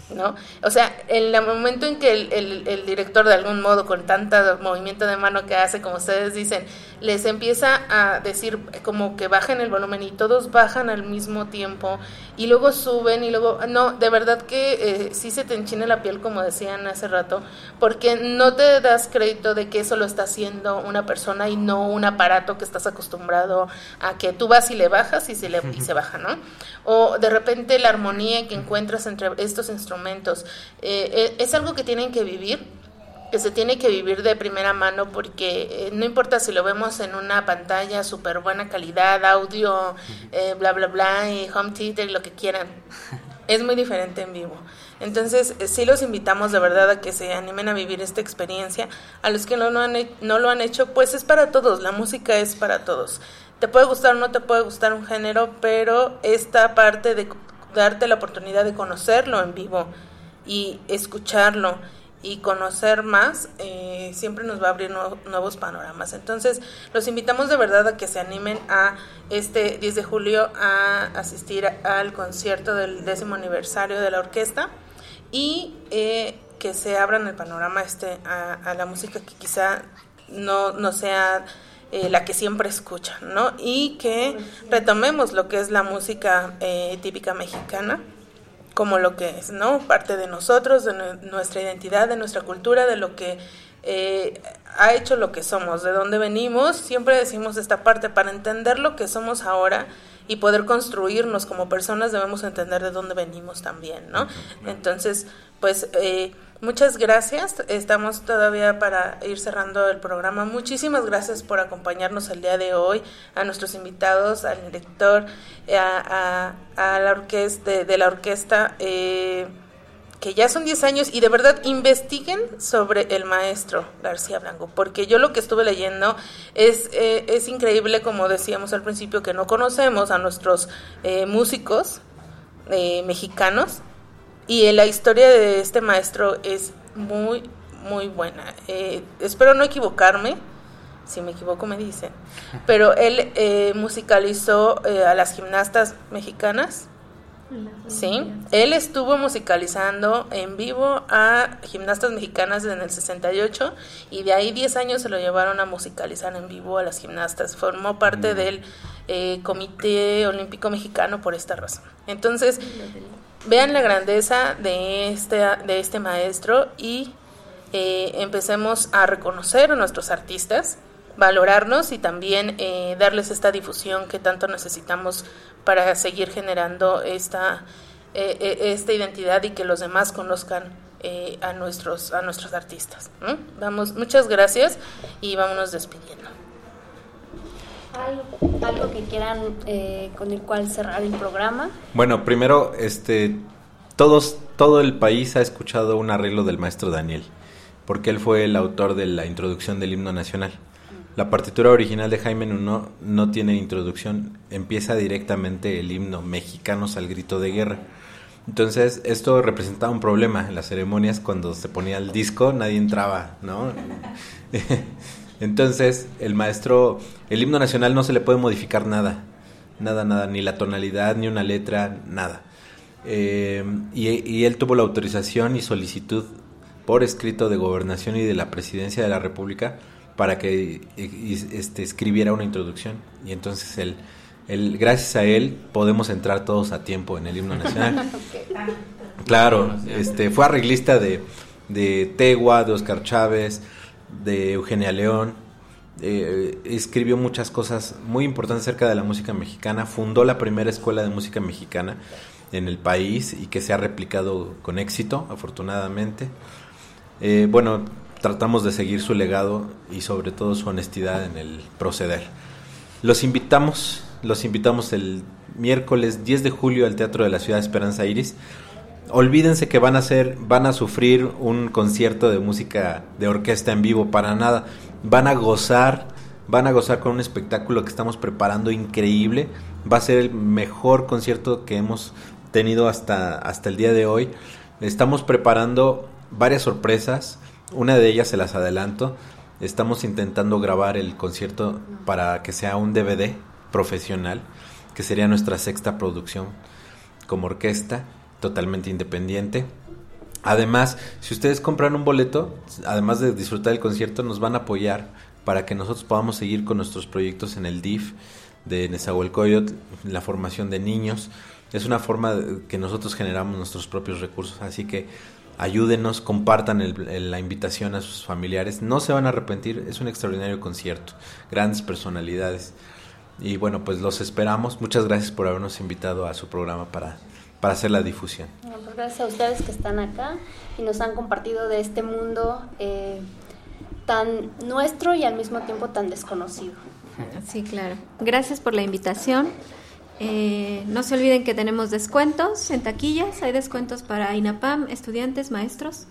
¿no? O sea, en el momento en que el, el, director de algún modo, con tanto movimiento de mano que hace, como ustedes dicen, les empieza a decir como que bajen el volumen y todos bajan al mismo tiempo y luego suben y luego, no, de verdad que eh, sí se te enchina la piel como decían hace rato, porque no te das crédito de que eso lo está haciendo una persona y no un aparato que estás acostumbrado a que tú vas y le bajas y se, le, y se baja, ¿no? O de repente la armonía que encuentras entre estos instrumentos eh, eh, es algo que tienen que vivir que se tiene que vivir de primera mano porque eh, no importa si lo vemos en una pantalla súper buena calidad, audio, eh, bla, bla, bla, y home theater, lo que quieran. Es muy diferente en vivo. Entonces, eh, sí los invitamos de verdad a que se animen a vivir esta experiencia. A los que no, no, han, no lo han hecho, pues es para todos, la música es para todos. Te puede gustar o no te puede gustar un género, pero esta parte de darte la oportunidad de conocerlo en vivo y escucharlo y conocer más, eh, siempre nos va a abrir nuevos panoramas. Entonces, los invitamos de verdad a que se animen a este 10 de julio a asistir al concierto del décimo aniversario de la orquesta y eh, que se abran el panorama este a, la música que quizá no, no sea eh, la que siempre escuchan, ¿no? Y que retomemos lo que es la música típica mexicana como lo que es, ¿no? Parte de nosotros, de nuestra identidad, de nuestra cultura, de lo que eh, ha hecho lo que somos, de dónde venimos. Siempre decimos esta parte, para entender lo que somos ahora y poder construirnos como personas debemos entender de dónde venimos también, ¿no? Entonces, pues... Eh, Muchas gracias. Estamos todavía para ir cerrando el programa. Muchísimas gracias por acompañarnos el día de hoy, a nuestros invitados, al director, a, la orquesta, de, la orquesta, eh, que ya son 10 años, y de verdad investiguen sobre el maestro García Blanco, porque yo lo que estuve leyendo es, eh, es increíble, como decíamos al principio, que no conocemos a nuestros eh, músicos mexicanos y la historia de este maestro es muy, muy buena. Eh, espero no equivocarme, si me equivoco me dicen, pero él eh, musicalizó eh, a las gimnastas mexicanas. Sí, él estuvo musicalizando en vivo a gimnastas mexicanas en el 68 y de ahí 10 años se lo llevaron a musicalizar en vivo a las gimnastas. Formó parte mm. del Comité Olímpico Mexicano por esta razón. Entonces, vean la grandeza de este, de este maestro y eh, empecemos a reconocer a nuestros artistas, valorarnos y también eh, darles esta difusión que tanto necesitamos para seguir generando esta, eh, esta identidad y que los demás conozcan a, nuestros, a nuestros artistas. Vamos, muchas gracias y vámonos despidiendo. ¿Algo, que quieran eh, con el cual cerrar el programa? Bueno, primero, este, todos, todo el país ha escuchado un arreglo del maestro Daniel, porque él fue el autor de la introducción del himno nacional. La partitura original de Jaime Nuno no tiene introducción, empieza directamente el himno Mexicanos al grito de guerra. Entonces, esto representaba un problema en las ceremonias cuando se ponía el disco, nadie entraba, ¿no? Entonces, el maestro, el himno nacional no se le puede modificar nada, nada, nada, ni la tonalidad, ni una letra, nada. Eh, y, él tuvo la autorización y solicitud por escrito de gobernación y de la presidencia de la República para que este, escribiera una introducción. Y entonces él, él, gracias a él, podemos entrar todos a tiempo en el himno nacional. Claro, este, fue arreglista de, de Tegua, de Oscar Chávez, de Eugenia León. Eh, escribió muchas cosas muy importantes acerca de la música mexicana. Fundó la primera escuela de música mexicana en el país y que se ha replicado con éxito, afortunadamente. Eh, bueno, tratamos de seguir su legado y sobre todo su honestidad en el proceder. Los invitamos, los invitamos el miércoles 10 de julio al Teatro de la Ciudad Esperanza Iris olvídense que van a hacer, van a sufrir un concierto de música de orquesta en vivo, para nada. Van a gozar, van a gozar con un espectáculo que estamos preparando increíble. Va a ser el mejor concierto que hemos tenido hasta, hasta el día de hoy. Estamos preparando varias sorpresas, una de ellas se las adelanto. Estamos intentando grabar el concierto para que sea un DVD profesional, que sería nuestra sexta producción como orquesta totalmente independiente. Además, si ustedes compran un boleto, además de disfrutar el concierto, nos van a apoyar para que nosotros podamos seguir con nuestros proyectos en el DIF de Nezahualcóyotl, la formación de niños. Es una forma que nosotros generamos nuestros propios recursos, así que ayúdenos, compartan la invitación a sus familiares, no se van a arrepentir, es un extraordinario concierto, grandes personalidades. Y bueno, pues los esperamos. Muchas gracias por habernos invitado a su programa para, para hacer la difusión. Pues gracias a ustedes que están acá y nos han compartido de este mundo eh, tan nuestro y al mismo tiempo tan desconocido. Sí, claro. Gracias por la invitación. Eh, no se olviden que tenemos descuentos en taquillas, hay descuentos para INAPAM, estudiantes, maestros,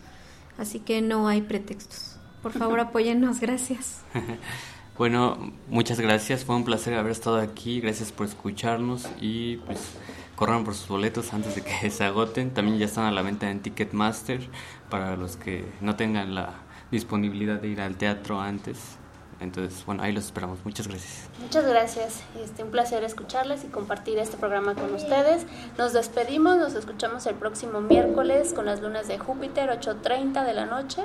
así que no hay pretextos. Por favor, apóyennos, gracias. bueno, muchas gracias, fue un placer haber estado aquí, gracias por escucharnos y pues corran por sus boletos antes de que se agoten. También ya están a la venta en Ticketmaster para los que no tengan la disponibilidad de ir al teatro antes. Entonces, bueno, ahí los esperamos. Muchas gracias. Muchas gracias. Este, un placer escucharles y compartir este programa con ustedes. Nos despedimos, nos escuchamos el próximo miércoles con las lunas de Júpiter, 8.30 de la noche.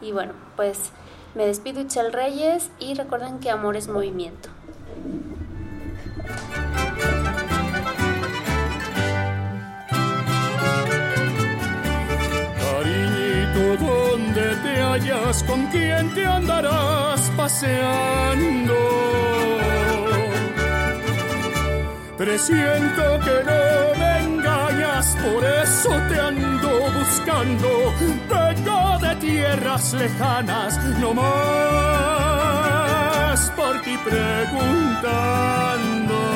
Y bueno, pues me despido Itzel Reyes y recuerden que amor es movimiento. Donde te hallas, con quién te andarás paseando. Presiento que no me engañas, por eso te ando buscando. Vengo de tierras lejanas, no más por ti preguntando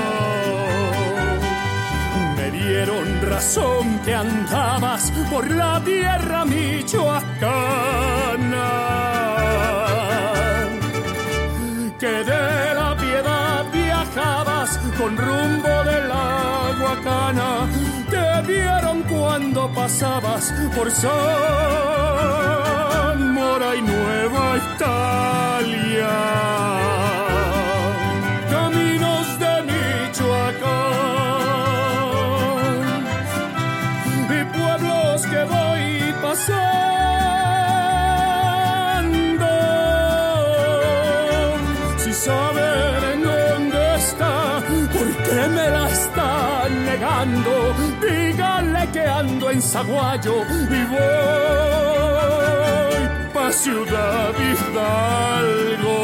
dieron razón que andabas por la tierra michoacana. Que de la piedad viajabas con rumbo de la Guacana. Te vieron cuando pasabas por Zamora y Nueva Italia. Díganle que ando en Zaguayo y voy pa' Ciudad Hidalgo.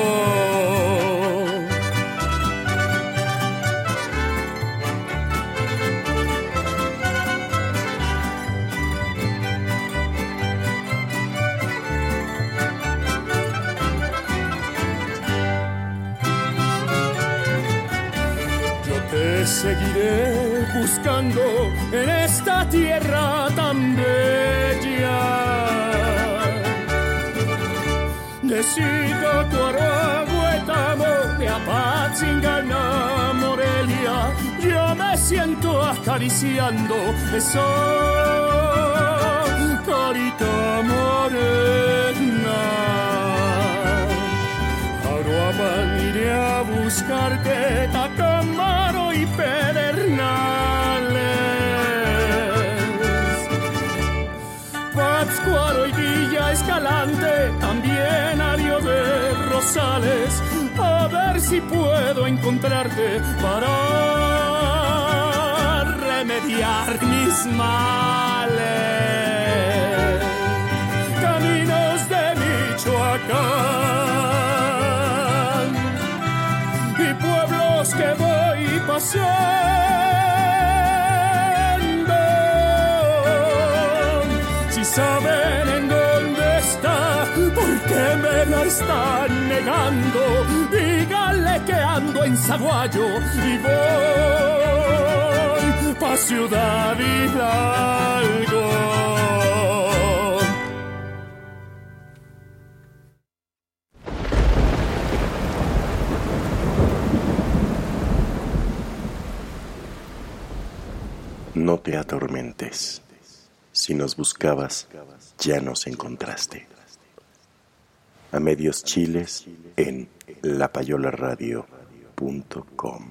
Buscando en esta tierra tan bella. De Cuaraguetamo, de Apatzingana, Morelia, yo me siento acariciando esa carita morena. Aruapan iré a buscarte, Tacamaro y Pedernales. Pátzcuaro y Villa Escalante, también Ario de Rosales, a ver si puedo encontrarte para remediar mis males. Caminos de Michoacán y pueblos que voy pasando. Si saben en dónde está, ¿por qué me la están negando? Díganle que ando en Zaguayo y voy pa' Ciudad Hidalgo. No te atormentes. Si nos buscabas, ya nos encontraste. A medios chiles en lapayolaradio.com.